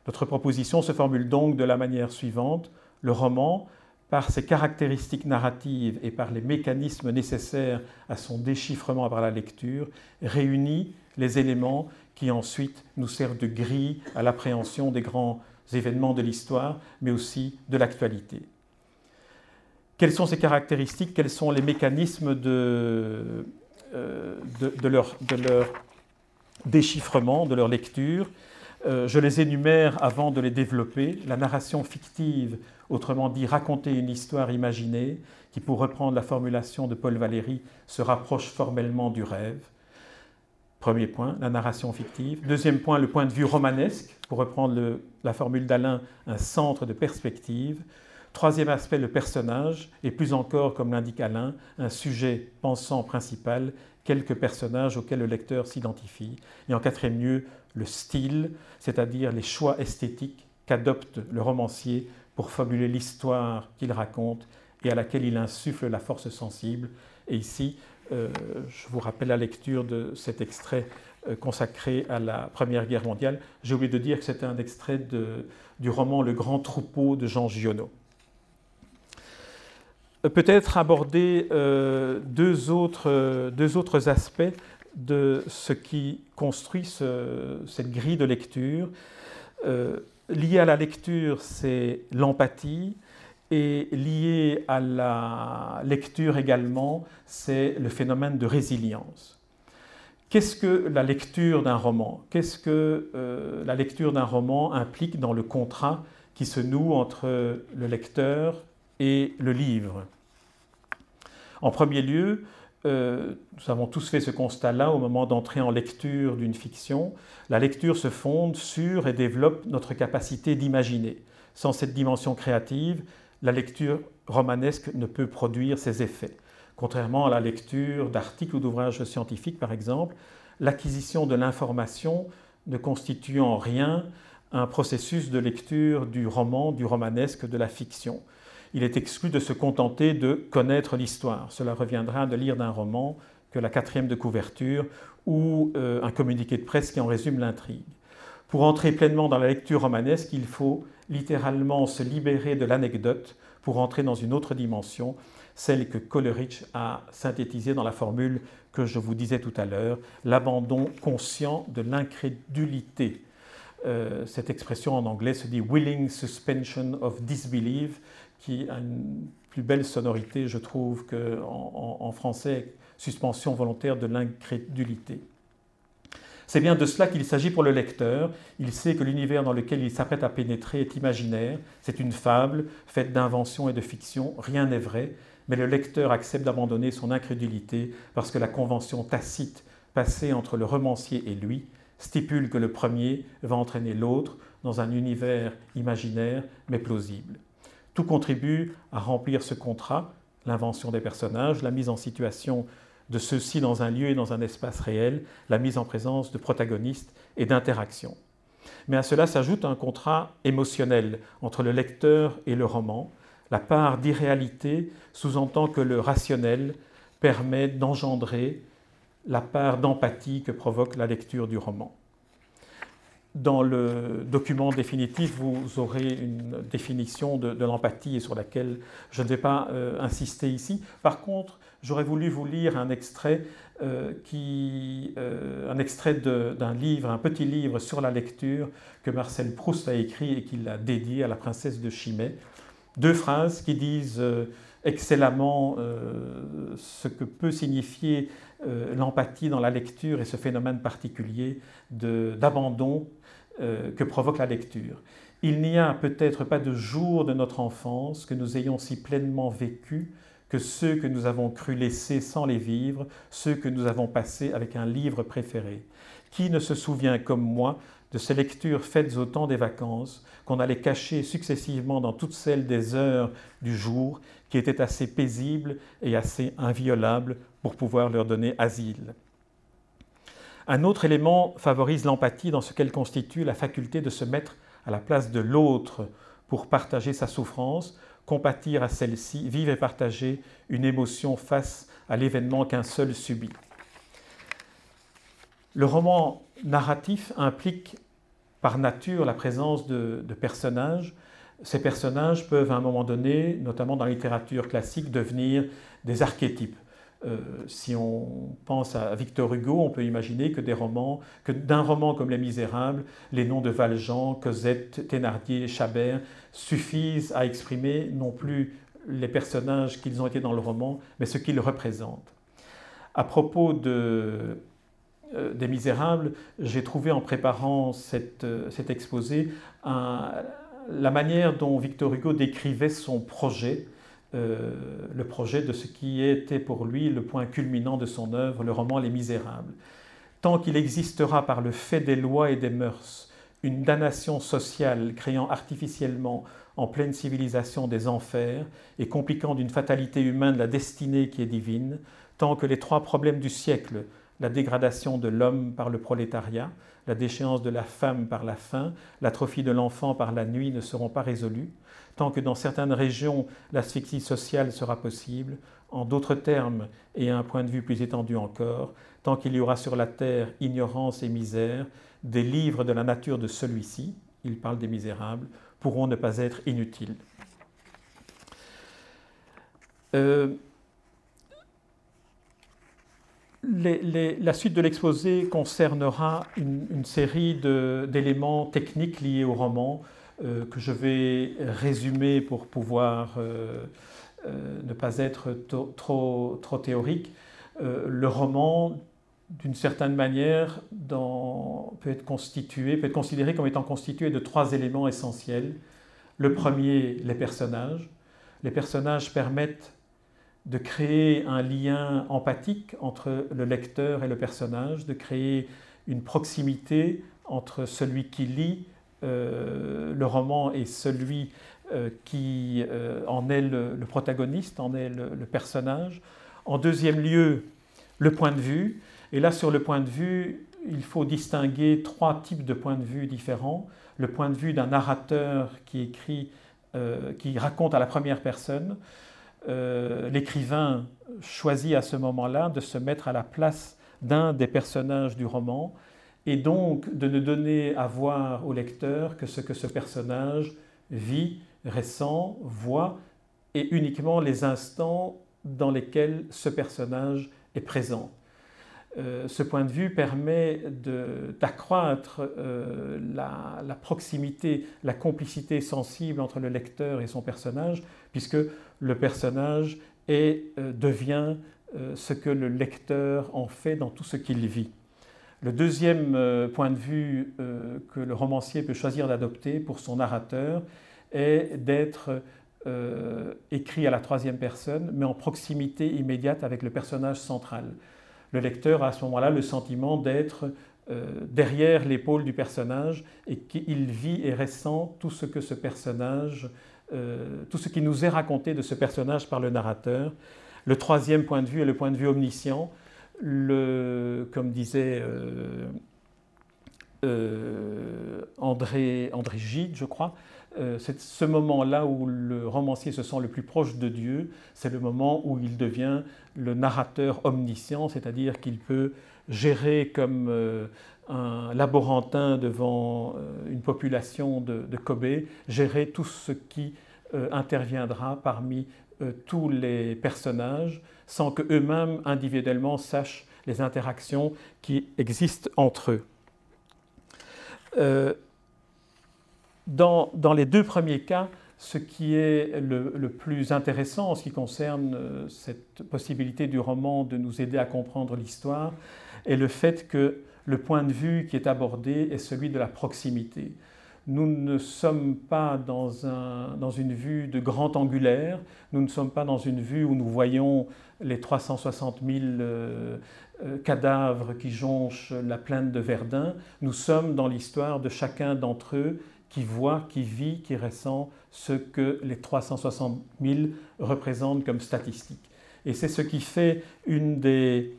S5: Notre proposition se formule donc de la manière suivante le roman, par ses caractéristiques narratives et par les mécanismes nécessaires à son déchiffrement par la lecture, réunit les éléments qui ensuite nous servent de grille à l'appréhension des grands événements de l'histoire, mais aussi de l'actualité. Quelles sont ces caractéristiques? Quels sont les mécanismes de, euh, leur, de leur déchiffrement, de leur lecture? Euh, je les énumère avant de les développer. La narration fictive, autrement dit raconter une histoire imaginée, qui pour reprendre la formulation de Paul Valéry se rapproche formellement du rêve. Premier point, la narration fictive. Deuxième point, le point de vue romanesque, pour reprendre la formule d'Alain, un centre de perspective. Troisième aspect, le personnage, et plus encore, comme l'indique Alain, un sujet pensant principal, quelques personnages auxquels le lecteur s'identifie. Et en quatrième lieu, le style, c'est-à-dire les choix esthétiques qu'adopte le romancier pour fabuler l'histoire qu'il raconte et à laquelle il insuffle la force sensible. Et ici, euh, je vous rappelle la lecture de cet extrait euh, consacré à la Première Guerre mondiale. J'ai oublié de dire que c'était un extrait du roman Le Grand Troupeau de Jean Giono. Euh, peut-être aborder deux, autres, deux autres aspects de ce qui construit cette grille de lecture. Lié à la lecture, c'est l'empathie, et lié à la lecture également, c'est le phénomène de résilience. Qu'est-ce que la lecture d'un roman? Qu'est-ce que euh, la lecture d'un roman implique dans le contrat qui se noue entre le lecteur et le livre? En premier lieu, euh, nous avons tous fait ce constat-là au moment d'entrer en lecture d'une fiction. La lecture se fonde sur et développe notre capacité d'imaginer. Sans cette dimension créative, la lecture romanesque ne peut produire ses effets. Contrairement à la lecture d'articles ou d'ouvrages scientifiques, par exemple, l'acquisition de l'information ne constitue en rien un processus de lecture du roman, du romanesque, de la fiction il est exclu de se contenter de connaître l'histoire. Cela reviendra de lire d'un roman que la quatrième de couverture ou euh, un communiqué de presse qui en résume l'intrigue. Pour entrer pleinement dans la lecture romanesque, il faut littéralement se libérer de l'anecdote pour entrer dans une autre dimension, celle que Coleridge a synthétisée dans la formule que je vous disais tout à l'heure, l'abandon conscient de l'incrédulité. Euh, cette expression en anglais se dit willing suspension of disbelief, qui a une plus belle sonorité, je trouve, qu'en en, français, suspension volontaire de l'incrédulité. C'est bien de cela qu'il s'agit pour le lecteur. Il sait que l'univers dans lequel il s'apprête à pénétrer est imaginaire, c'est une fable faite d'invention et de fiction, rien n'est vrai, mais le lecteur accepte d'abandonner son incrédulité parce que la convention tacite passé entre le romancier et lui, stipule que le premier va entraîner l'autre dans un univers imaginaire mais plausible. Tout contribue à remplir ce contrat, l'invention des personnages, la mise en situation de ceux-ci dans un lieu et dans un espace réel, la mise en présence de protagonistes et d'interactions. Mais à cela s'ajoute un contrat émotionnel entre le lecteur et le roman. La part d'irréalité sous-entend que le rationnel permet d'engendrer la part d'empathie que provoque la lecture du roman. Dans le document définitif, vous aurez une définition de, l'empathie sur laquelle je ne vais pas euh, insister ici. Par contre, j'aurais voulu vous lire un extrait, euh, qui, euh, un extrait d'un livre, un petit livre sur la lecture que Marcel Proust a écrit et qu'il a dédié à la princesse de Chimay. Deux phrases qui disent excellemment ce que peut signifier l'empathie dans la lecture et ce phénomène particulier d'abandon euh, que provoque la lecture. Il n'y a peut-être pas de jour de notre enfance que nous ayons si pleinement vécu que ceux que nous avons cru laisser sans les vivre, ceux que nous avons passés avec un livre préféré. Qui ne se souvient comme moi de ces lectures faites au temps des vacances, qu'on allait cacher successivement dans toutes celles des heures du jour, qui étaient assez paisibles et assez inviolables pour pouvoir leur donner asile? Un autre élément favorise l'empathie dans ce qu'elle constitue la faculté de se mettre à la place de l'autre pour partager sa souffrance, compatir à celle-ci, vivre et partager une émotion face à l'événement qu'un seul subit. Le roman narratif implique par nature la présence de, personnages. Ces personnages peuvent à un moment donné, notamment dans la littérature classique, devenir des archétypes. Euh, si on pense à Victor Hugo, on peut imaginer que des d'un roman comme Les Misérables, les noms de Valjean, Cosette, Thénardier, Chabert suffisent à exprimer non plus les personnages qu'ils ont été dans le roman, mais ce qu'ils représentent. À propos euh, des Misérables, j'ai trouvé en préparant euh, cet exposé la manière dont Victor Hugo décrivait son projet euh, le projet de ce qui était pour lui le point culminant de son œuvre, le roman Les Misérables. Tant qu'il existera par le fait des lois et des mœurs une damnation sociale créant artificiellement en pleine civilisation des enfers et compliquant d'une fatalité humaine la destinée qui est divine, tant que les trois problèmes du siècle, la dégradation de l'homme par le prolétariat, la déchéance de la femme par la faim, l'atrophie de l'enfant par la nuit ne seront pas résolus, tant que dans certaines régions l'asphyxie sociale sera possible, en d'autres termes et à un point de vue plus étendu encore, tant qu'il y aura sur la terre ignorance et misère, des livres de la nature de celui-ci, il parle des misérables, pourront ne pas être inutiles. Euh, la suite de l'exposé concernera une série d'éléments techniques liés au roman, euh, que je vais résumer pour pouvoir euh, euh, ne pas être trop, théorique. le roman, d'une certaine manière, peut, être constitué, peut être considéré comme étant constitué de trois éléments essentiels. Le premier, les personnages. Les personnages permettent de créer un lien empathique entre le lecteur et le personnage, de créer une proximité entre celui qui lit euh, le roman est celui euh, qui euh, en est le, protagoniste, en est le, le, personnage. En deuxième lieu, le point de vue. Et là, sur le point de vue, il faut distinguer trois types de points de vue différents. Le point de vue d'un narrateur qui écrit, qui raconte à la première personne. L'écrivain choisit à ce moment-là de se mettre à la place d'un des personnages du roman et donc de ne donner à voir au lecteur que ce que ce personnage vit, ressent, voit, et uniquement les instants dans lesquels ce personnage est présent. Euh, ce point de vue permet d'accroître euh, la, proximité, la complicité sensible entre le lecteur et son personnage, puisque le personnage est, euh, devient ce que le lecteur en fait dans tout ce qu'il vit. Le deuxième euh, point de vue euh, que le romancier peut choisir d'adopter pour son narrateur est d'être euh, écrit à la troisième personne, mais en proximité immédiate avec le personnage central. le lecteur a à ce moment-là le sentiment d'être euh, derrière l'épaule du personnage et qu'il vit et ressent tout ce que ce personnage, euh, tout ce qui nous est raconté de ce personnage par le narrateur. Le troisième point de vue est le point de vue omniscient. Comme disait euh, André, André Gide, je crois, c'est ce moment-là où le romancier se sent le plus proche de Dieu, c'est le moment où il devient le narrateur omniscient, c'est-à-dire qu'il peut gérer comme euh, un laborantin devant euh, une population de, Kobe, gérer tout ce qui euh, interviendra parmi tous les personnages sans qu'eux-mêmes individuellement sachent les interactions qui existent entre eux. Dans, dans, les deux premiers cas, ce qui est le, le, plus intéressant en ce qui concerne cette possibilité du roman de nous aider à comprendre l'histoire, et le fait que le point de vue qui est abordé est celui de la proximité. Nous ne sommes pas dans, un, dans, une vue de grand angulaire, nous ne sommes pas dans une vue où nous voyons les 360 000 euh, euh, cadavres qui jonchent la plaine de Verdun, nous sommes dans l'histoire de chacun d'entre eux qui voit, qui vit, qui ressent ce que les 360 000 représentent comme statistiques. Et c'est ce qui fait une des,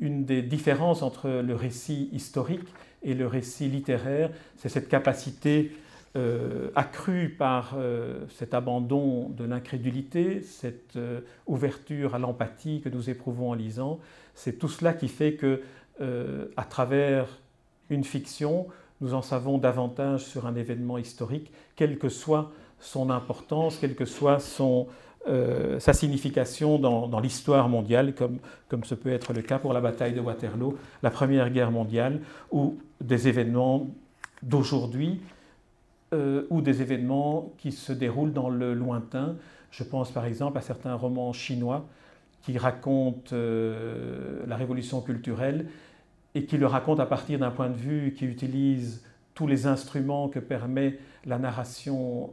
S5: une des différences entre le récit historique et le récit littéraire, c'est cette capacité euh, accrue par euh, cet abandon de l'incrédulité, cette euh, ouverture à l'empathie que nous éprouvons en lisant. C'est tout cela qui fait que, à travers une fiction, nous en savons davantage sur un événement historique, quelle que soit son importance, quelle que soit son, euh, sa signification dans, l'histoire mondiale, comme, comme ce peut être le cas pour la bataille de Waterloo, la Première Guerre mondiale, ou des événements d'aujourd'hui, euh, ou des événements qui se déroulent dans le lointain. Je pense par exemple à certains romans chinois qui racontent euh, la révolution culturelle et qui le racontent à partir d'un point de vue qui utilise tous les instruments que permet la narration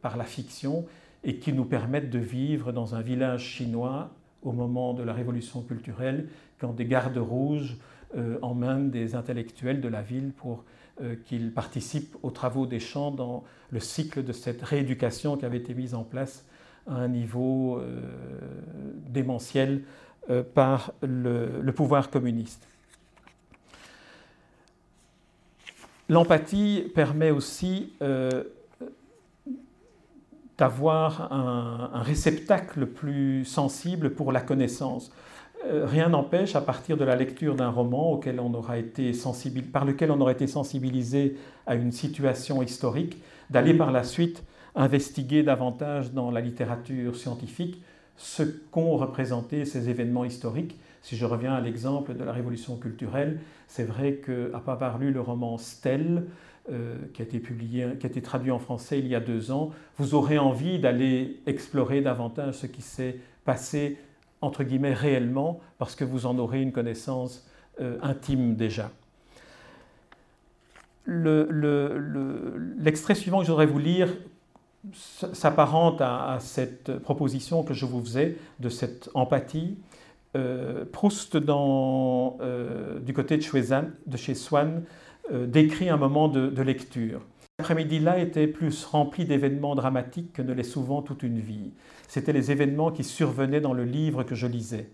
S5: par la fiction et qui nous permettent de vivre dans un village chinois au moment de la révolution culturelle, quand des gardes rouges euh, emmènent des intellectuels de la ville pour euh, qu'ils participent aux travaux des champs dans le cycle de cette rééducation qui avait été mise en place à un niveau euh, démentiel par le, le, pouvoir communiste. L'empathie permet aussi d'avoir un, réceptacle plus sensible pour la connaissance. Euh, rien n'empêche, à partir de la lecture d'un roman auquel on aura été par lequel on aura été sensibilisé à une situation historique, d'aller par la suite investiguer davantage dans la littérature scientifique ce qu'ont représenté ces événements historiques. Si je reviens à l'exemple de la révolution culturelle, c'est vrai qu'à pas avoir lu le roman Stelle, euh, qui a été publié, qui a été traduit en français il y a deux ans, vous aurez envie d'aller explorer davantage ce qui s'est passé entre guillemets réellement, parce que vous en aurez une connaissance euh, intime déjà. L'extrait suivant que je voudrais vous lire s'apparente à, cette proposition que je vous faisais de cette empathie. Euh, Proust, du côté de, de chez Swann, décrit un moment de, lecture. L'après-midi-là était plus rempli d'événements dramatiques que ne l'est souvent toute une vie. C'étaient les événements qui survenaient dans le livre que je lisais.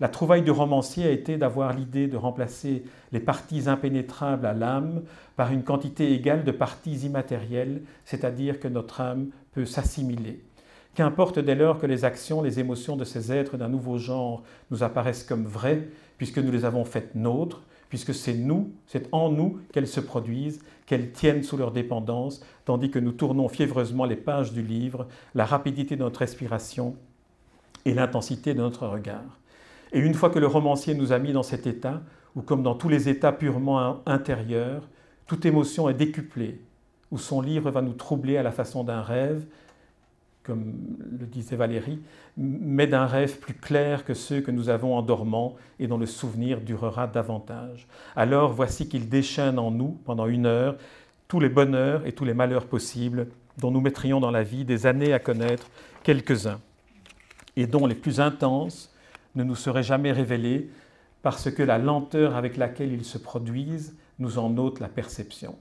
S5: La trouvaille du romancier a été d'avoir l'idée de remplacer les parties impénétrables à l'âme par une quantité égale de parties immatérielles, c'est-à-dire que notre âme peut s'assimiler. Qu'importe dès lors que les actions, les émotions de ces êtres d'un nouveau genre nous apparaissent comme vraies, puisque nous les avons faites nôtres, puisque c'est nous, c'est en nous qu'elles se produisent, qu'elles tiennent sous leur dépendance, tandis que nous tournons fiévreusement les pages du livre, la rapidité de notre respiration et l'intensité de notre regard. Et une fois que le romancier nous a mis dans cet état, où comme dans tous les états purement intérieurs, toute émotion est décuplée, où son livre va nous troubler à la façon d'un rêve, comme le disait Valérie, mais d'un rêve plus clair que ceux que nous avons en dormant et dont le souvenir durera davantage. Alors voici qu'il déchaîne en nous, pendant une heure, tous les bonheurs et tous les malheurs possibles dont nous mettrions dans la vie des années à connaître quelques-uns, et dont les plus intenses ne nous seraient jamais révélés parce que la lenteur avec laquelle ils se produisent nous en ôte la perception.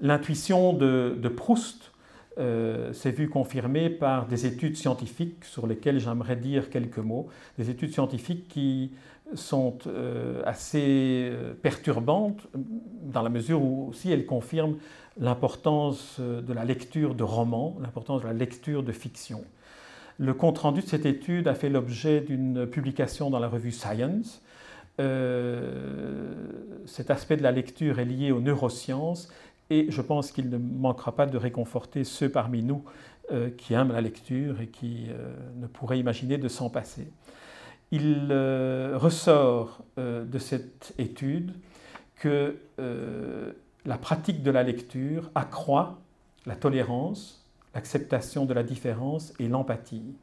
S5: L'intuition de, Proust euh, s'est vue confirmée par des études scientifiques sur lesquelles j'aimerais dire quelques mots, des études scientifiques qui sont euh, assez euh, perturbantes dans la mesure où aussi elles confirment l'importance de la lecture de romans, l'importance de la lecture de fiction. Le compte-rendu de cette étude a fait l'objet d'une publication dans la revue Science. Euh, cet aspect de la lecture est lié aux neurosciences et je pense qu'il ne manquera pas de réconforter ceux parmi nous euh, qui aiment la lecture et qui euh, ne pourraient imaginer de s'en passer. Il ressort de cette étude que la pratique de la lecture accroît la tolérance, l'acceptation de la différence et l'empathie.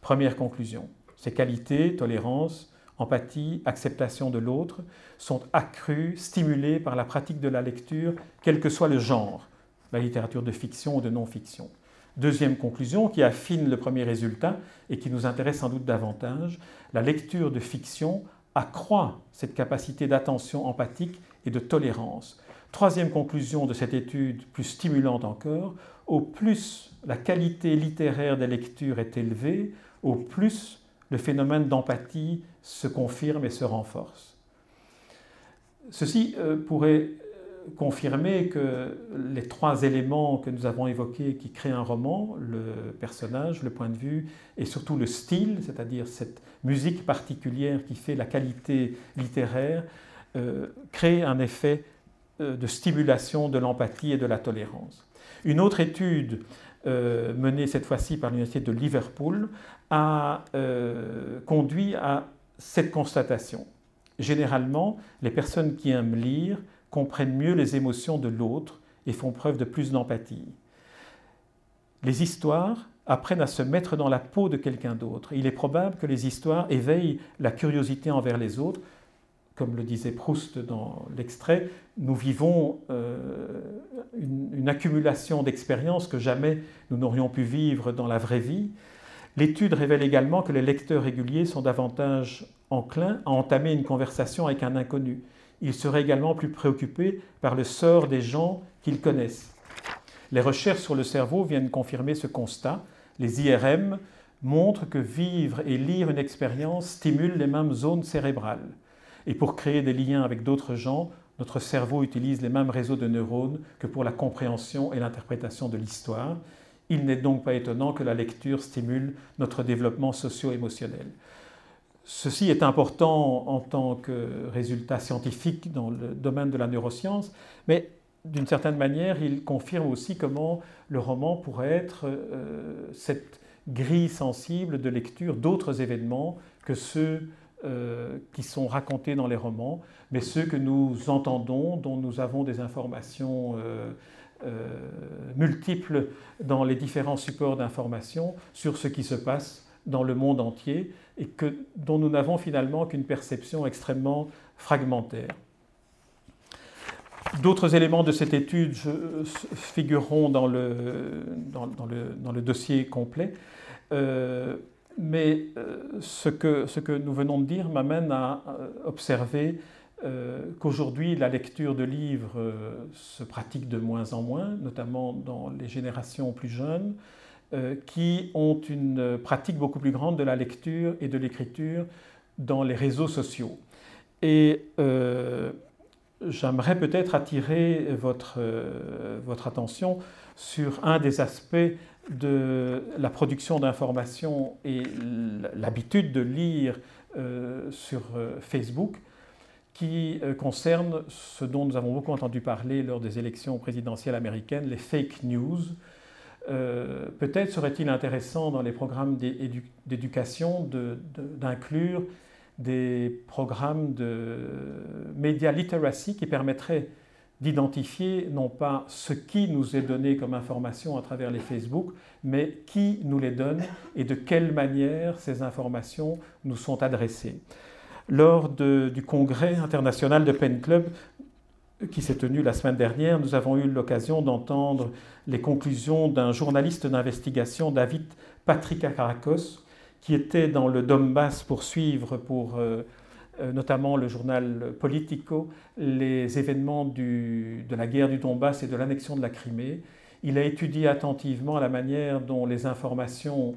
S5: Première conclusion, ces qualités, tolérance, empathie, acceptation de l'autre, sont accrues, stimulées par la pratique de la lecture, quel que soit le genre, la littérature de fiction ou de non-fiction. Deuxième conclusion, qui affine le premier résultat et qui nous intéresse sans doute davantage, la lecture de fiction accroît cette capacité d'attention empathique et de tolérance. Troisième conclusion de cette étude, plus stimulante encore, au plus la qualité littéraire des lectures est élevée, au plus le phénomène d'empathie se confirme et se renforce. Ceci euh, pourrait confirmer que les trois éléments que nous avons évoqués qui créent un roman, le personnage, le point de vue et surtout le style, c'est-à-dire cette musique particulière qui fait la qualité littéraire, euh, créent un effet euh, de stimulation de l'empathie et de la tolérance. Une autre étude euh, menée cette fois-ci par l'Université de Liverpool a euh, conduit à cette constatation. Généralement, les personnes qui aiment lire comprennent mieux les émotions de l'autre et font preuve de plus d'empathie. Les histoires apprennent à se mettre dans la peau de quelqu'un d'autre. Il est probable que les histoires éveillent la curiosité envers les autres, comme le disait Proust dans l'extrait, nous vivons euh, une, accumulation d'expériences que jamais nous n'aurions pu vivre dans la vraie vie. L'étude révèle également que les lecteurs réguliers sont davantage enclins à entamer une conversation avec un inconnu. Ils seraient également plus préoccupés par le sort des gens qu'ils connaissent. Les recherches sur le cerveau viennent confirmer ce constat. Les IRM montrent que vivre et lire une expérience stimule les mêmes zones cérébrales. Et pour créer des liens avec d'autres gens, notre cerveau utilise les mêmes réseaux de neurones que pour la compréhension et l'interprétation de l'histoire. Il n'est donc pas étonnant que la lecture stimule notre développement socio-émotionnel. Ceci est important en tant que résultat scientifique dans le domaine de la neuroscience, mais d'une certaine manière, il confirme aussi comment le roman pourrait être euh, cette grille sensible de lecture d'autres événements que ceux euh, qui sont racontés dans les romans, mais ceux que nous entendons, dont nous avons des informations euh, euh, multiples dans les différents supports d'information sur ce qui se passe dans le monde entier et que, dont nous n'avons finalement qu'une perception extrêmement fragmentaire. D'autres éléments de cette étude figureront dans le, dans, le, dans le dossier complet. Mais euh, ce, que, nous venons de dire m'amène à observer euh, qu'aujourd'hui la lecture de livres euh, se pratique de moins en moins, notamment dans les générations plus jeunes, qui ont une pratique beaucoup plus grande de la lecture et de l'écriture dans les réseaux sociaux. Et j'aimerais peut-être attirer votre attention sur un des aspects de la production d'informations et l'habitude de lire euh, sur euh, Facebook qui euh, concerne ce dont nous avons beaucoup entendu parler lors des élections présidentielles américaines, les fake news. Peut-être serait-il intéressant dans les programmes d'éducation d'inclure des programmes de media literacy qui permettraient d'identifier non pas ce qui nous est donné comme information à travers les Facebook, mais qui nous les donne et de quelle manière ces informations nous sont adressées. Lors du congrès international de Pen Club, qui s'est tenu la semaine dernière, nous avons eu l'occasion d'entendre les conclusions d'un journaliste d'investigation, David Patrick Akarakos, qui était dans le Donbass pour suivre, pour euh, notamment le journal Politico, les événements de la guerre du Donbass et de l'annexion de la Crimée. Il a étudié attentivement la manière dont les informations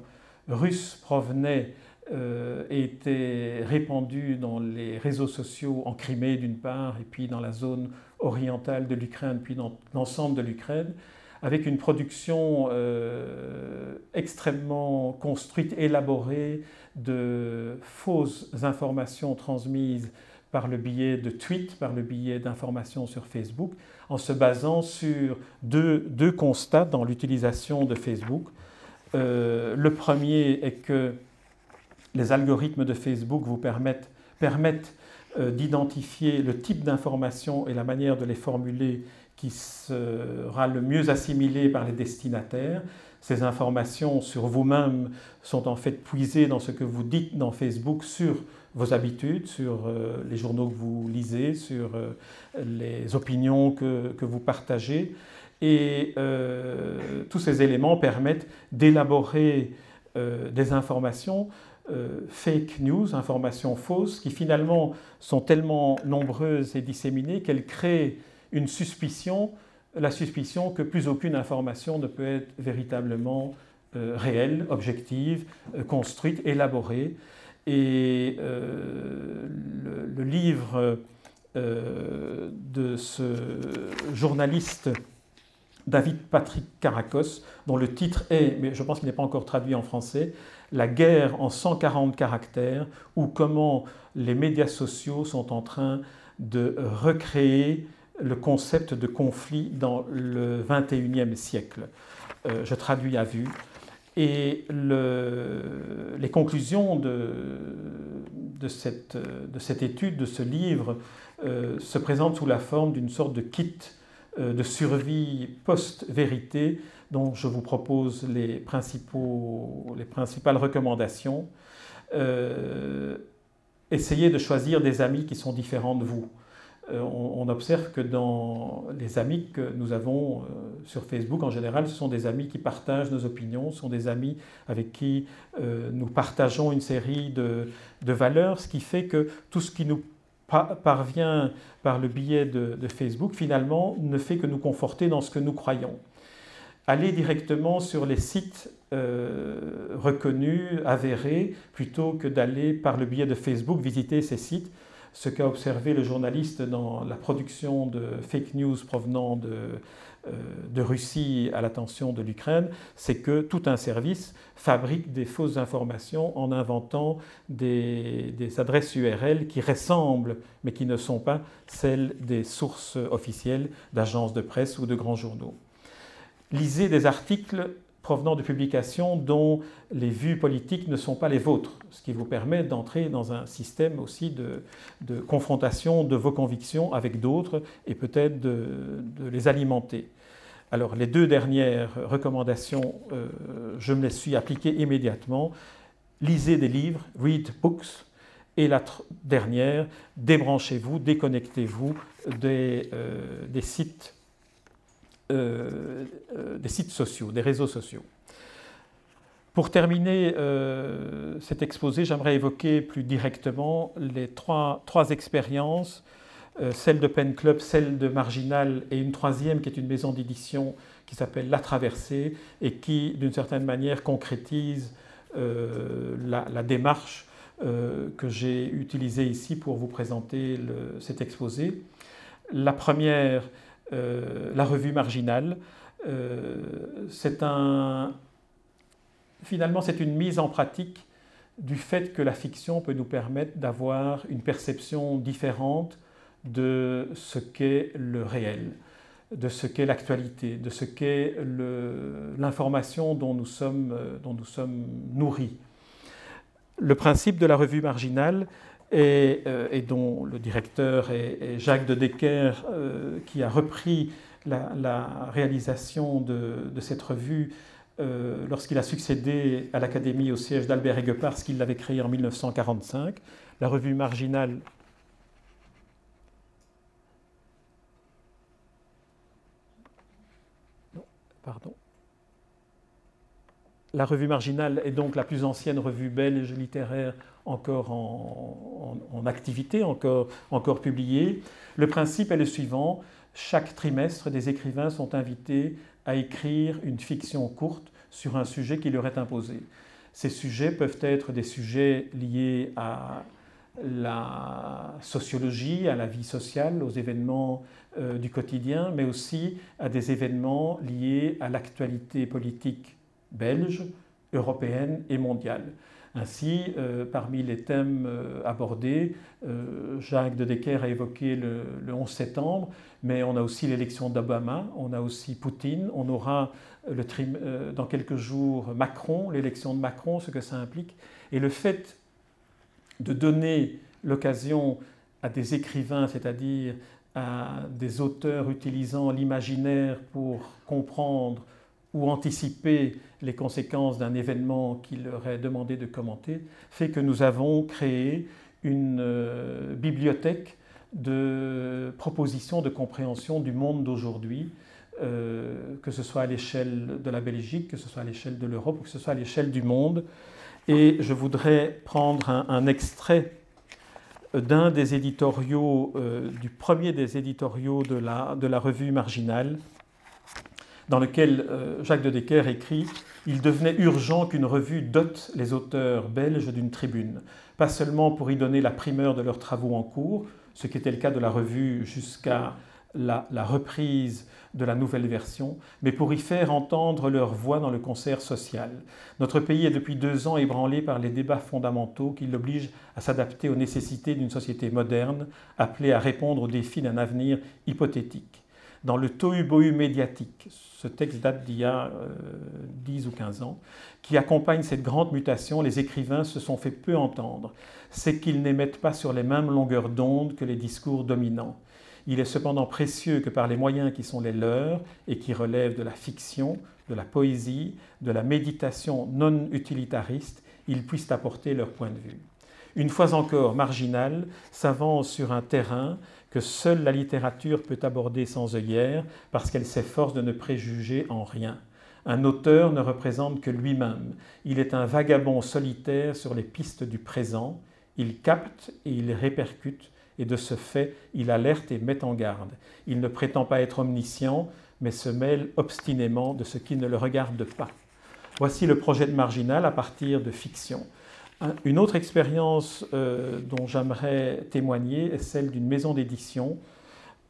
S5: russes provenaient euh, étaient répandues dans les réseaux sociaux en Crimée d'une part, et puis dans la zone orientale de l'Ukraine, puis dans l'ensemble de l'Ukraine, avec une production euh, extrêmement construite, élaborée de fausses informations transmises par le biais de tweets, par le biais d'informations sur Facebook, en se basant sur deux, deux constats dans l'utilisation de Facebook. Euh, le premier est que les algorithmes de Facebook vous permettent, permettent euh, d'identifier le type d'information et la manière de les formuler qui sera le mieux assimilé par les destinataires. Ces informations sur vous-même sont en fait puisées dans ce que vous dites dans Facebook sur vos habitudes, sur euh, les journaux que vous lisez, sur euh, les opinions que, que, vous partagez. Et euh, tous ces éléments permettent d'élaborer des informations fake news, informations fausses, qui finalement sont tellement nombreuses et disséminées qu'elles créent une suspicion, la suspicion que plus aucune information ne peut être véritablement réelle, objective, construite, élaborée. Et euh, le, livre euh, de ce journaliste David Patrick Caracos, dont le titre est, mais je pense qu'il n'est pas encore traduit en français, La guerre en 140 caractères, ou comment les médias sociaux sont en train de recréer le concept de conflit dans le 21e siècle. Euh, je traduis à vue. Et les conclusions de, cette, étude, de ce livre, euh, se présentent sous la forme d'une sorte de kit euh, de survie post-vérité dont je vous propose les, principales recommandations. Essayez de choisir des amis qui sont différents de vous. Euh, on, observe que dans les amis que nous avons euh, sur Facebook, en général, ce sont des amis qui partagent nos opinions, ce sont des amis avec qui euh, nous partageons une série de, valeurs, ce qui fait que tout ce qui nous parvient par le biais de, Facebook, finalement, ne fait que nous conforter dans ce que nous croyons. Allez directement sur les sites reconnus, avérés, plutôt que d'aller par le biais de Facebook visiter ces sites ce qu'a observé le journaliste dans la production de fake news provenant de, euh, de Russie à l'attention de l'Ukraine, c'est que tout un service fabrique des fausses informations en inventant des, des, adresses URL qui ressemblent, mais qui ne sont pas celles des sources officielles d'agences de presse ou de grands journaux. Lisez des articles provenant de publications dont les vues politiques ne sont pas les vôtres, ce qui vous permet d'entrer dans un système aussi de, confrontation de vos convictions avec d'autres et peut-être de, les alimenter. Alors les deux dernières recommandations, euh, je me les suis appliquées immédiatement. Lisez des livres, read books. Et la dernière, débranchez-vous, déconnectez-vous des, euh, des sites euh, euh, des sites sociaux, des réseaux sociaux. Pour terminer euh, cet exposé, j'aimerais évoquer plus directement les trois, trois expériences, celle de Pen Club, celle de Marginal et une troisième qui est une maison d'édition qui s'appelle La Traversée et qui, d'une certaine manière, concrétise la, démarche que j'ai utilisée ici pour vous présenter cet exposé. La première, la revue marginale. Euh, c'est un, finalement, c'est une mise en pratique du fait que la fiction peut nous permettre d'avoir une perception différente de ce qu'est le réel, de ce qu'est l'actualité, de ce qu'est l'information dont, nous sommes, dont nous sommes nourris. Le principe de la revue marginale euh, et, dont le directeur est, Jacques de Decker, euh, qui a repris la, réalisation de, cette revue euh, lorsqu'il a succédé à l'Académie au siège d'Albert Aiguepart, qu'il l'avait créée en 1945. La revue marginale pardon. la revue marginale est donc la plus ancienne revue belge littéraire encore en, activité, encore, encore publiée. Le principe est le suivant. Chaque trimestre, des écrivains sont invités à écrire une fiction courte sur un sujet qui leur est imposé. Ces sujets peuvent être des sujets liés à la sociologie, à la vie sociale, aux événements euh, du quotidien, mais aussi à des événements liés à l'actualité politique belge, européenne et mondiale. Ainsi, euh, parmi les thèmes euh, abordés, Jacques de Decker a évoqué le, 11 septembre, mais on a aussi l'élection d'Obama, on a aussi Poutine, on aura dans quelques jours Macron, l'élection de Macron, ce que ça implique. Et le fait de donner l'occasion à des écrivains, c'est-à-dire à des auteurs utilisant l'imaginaire pour comprendre ou anticiper les conséquences d'un événement qu'il leur est demandé de commenter, fait que nous avons créé une euh, bibliothèque de propositions de compréhension du monde d'aujourd'hui, euh, que ce soit à l'échelle de la Belgique, que ce soit à l'échelle de l'Europe ou que ce soit à l'échelle du monde. Et je voudrais prendre un, extrait d'un des éditoriaux, euh, du premier des éditoriaux de la, de la revue Marginale, dans lequel euh, Jacques de Decker écrit Il devenait urgent qu'une revue dote les auteurs belges d'une tribune, pas seulement pour y donner la primeur de leurs travaux en cours, ce qui était le cas de la revue jusqu'à la, reprise de la nouvelle version, mais pour y faire entendre leur voix dans le concert social. Notre pays est depuis deux ans ébranlé par les débats fondamentaux qui l'obligent à s'adapter aux nécessités d'une société moderne, appelée à répondre aux défis d'un avenir hypothétique. Dans le tohu-bohu médiatique, ce texte date d'il y a 10 euh, ou 15 ans, qui accompagne cette grande mutation, les écrivains se sont fait peu entendre. C'est qu'ils n'émettent pas sur les mêmes longueurs d'onde que les discours dominants. Il est cependant précieux que par les moyens qui sont les leurs et qui relèvent de la fiction, de la poésie, de la méditation non utilitariste, ils puissent apporter leur point de vue. Une fois encore, Marginal s'avance sur un terrain que seule la littérature peut aborder sans œillère parce qu'elle s'efforce de ne préjuger en rien. Un auteur ne représente que lui-même. Il est un vagabond solitaire sur les pistes du présent. Il capte et il répercute et de ce fait, il alerte et met en garde. Il ne prétend pas être omniscient, mais se mêle obstinément de ce qui ne le regarde pas. Voici le projet de Marginal à partir de fiction. Une autre expérience euh, dont j'aimerais témoigner est celle d'une maison d'édition,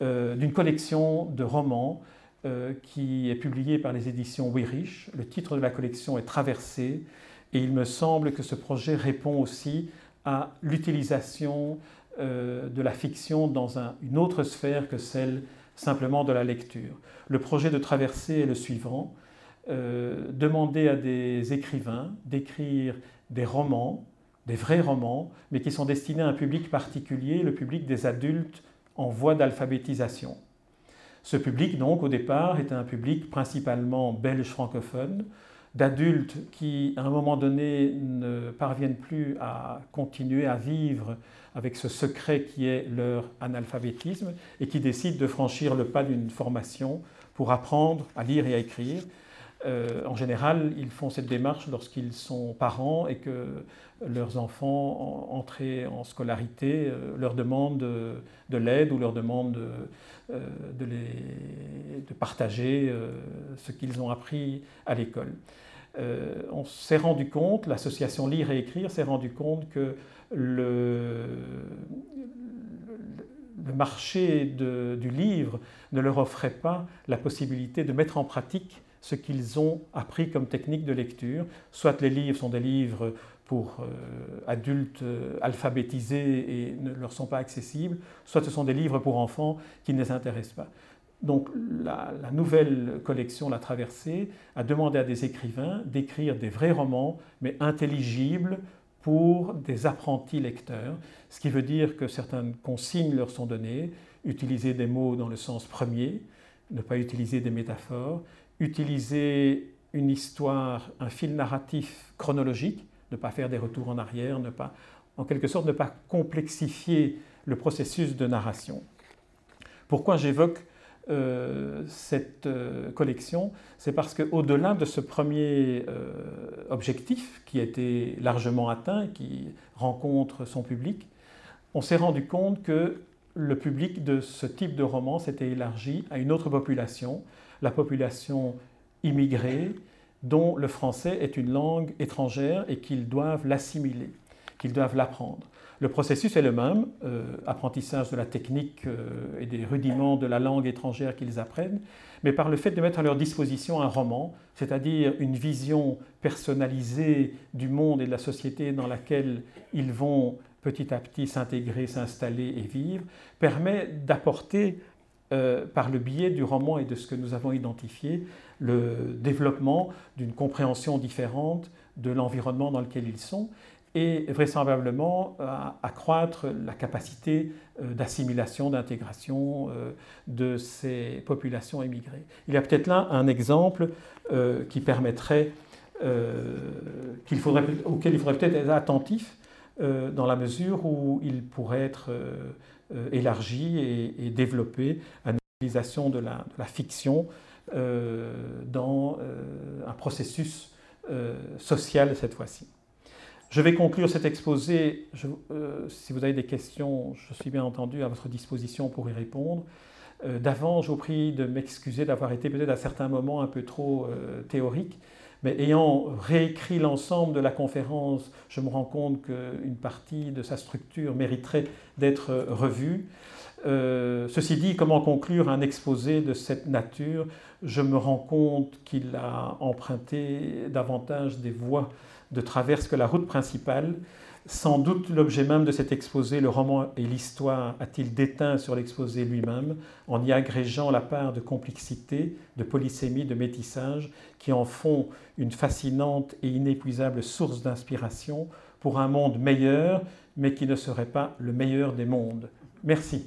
S5: euh, d'une collection de romans euh, qui est publiée par les éditions Wirich. Le titre de la collection est Traversée et il me semble que ce projet répond aussi à l'utilisation de la fiction dans une autre sphère que celle simplement de la lecture. Le projet de traversée est le suivant. Demander à des écrivains d'écrire des romans, des vrais romans, mais qui sont destinés à un public particulier, le public des adultes en voie d'alphabétisation. Ce public, donc, au départ, est un public principalement belge francophone, d'adultes qui, à un moment donné, ne parviennent plus à continuer à vivre avec ce secret qui est leur analphabétisme et qui décident de franchir le pas d'une formation pour apprendre à lire et à écrire. Euh, en général, ils font cette démarche lorsqu'ils sont parents et que leurs enfants entrés en scolarité euh, leur demandent de, l'aide ou leur demandent de, euh, partager ce qu'ils ont appris à l'école. on s'est rendu compte, l'association Lire et Écrire s'est rendu compte que le, le marché du livre ne leur offrait pas la possibilité de mettre en pratique ce qu'ils ont appris comme technique de lecture. Soit les livres sont des livres pour euh, adultes euh, alphabétisés et ne leur sont pas accessibles, soit ce sont des livres pour enfants qui ne les intéressent pas. Donc la, la nouvelle collection, La Traversée, a demandé à des écrivains d'écrire des vrais romans, mais intelligibles, pour des apprentis lecteurs, ce qui veut dire que certaines consignes leur sont données, utiliser des mots dans le sens premier, ne pas utiliser des métaphores, utiliser une histoire, un fil narratif chronologique, ne pas faire des retours en arrière, ne pas, en quelque sorte, ne pas complexifier le processus de narration. Pourquoi j'évoque euh, cette euh, collection, c'est parce qu'au-delà de ce premier euh, objectif qui a été largement atteint, qui rencontre son public, on s'est rendu compte que le public de ce type de roman s'était élargi à une autre population, la population immigrée, dont le français est une langue étrangère et qu'ils doivent l'assimiler, qu'ils doivent l'apprendre. Le processus est le même, euh, apprentissage de la technique euh, et des rudiments de la langue étrangère qu'ils apprennent, mais par le fait de mettre à leur disposition un roman, c'est-à-dire une vision personnalisée du monde et de la société dans laquelle ils vont petit à petit s'intégrer, s'installer et vivre, permet d'apporter, euh, par le biais du roman et de ce que nous avons identifié, le développement d'une compréhension différente de l'environnement dans lequel ils sont et vraisemblablement accroître la capacité euh, d'assimilation, d'intégration euh, de ces populations émigrées. Il y a peut-être là un exemple euh, qui permettrait, qu'il faudrait, auquel il faudrait peut-être être attentif dans la mesure où il pourrait être élargi et, développé à l'utilisation de la, fiction dans un processus social cette fois-ci. Je vais conclure cet exposé. Euh, si vous avez des questions, je suis bien entendu à votre disposition pour y répondre. Euh, d'avant, je vous prie de m'excuser d'avoir été peut-être à certains moments un peu trop euh, théorique, mais ayant réécrit l'ensemble de la conférence, je me rends compte qu'une partie de sa structure mériterait d'être revue. ceci dit, comment conclure un exposé de cette nature? Je me rends compte qu'il a emprunté davantage des voies de traverse que la route principale. Sans doute l'objet même de cet exposé, le roman et l'histoire, a-t-il déteint sur l'exposé lui-même, en y agrégeant la part de complexité, de polysémie, de métissage, qui en font une fascinante et inépuisable source d'inspiration pour un monde meilleur, mais qui ne serait pas le meilleur des mondes. Merci.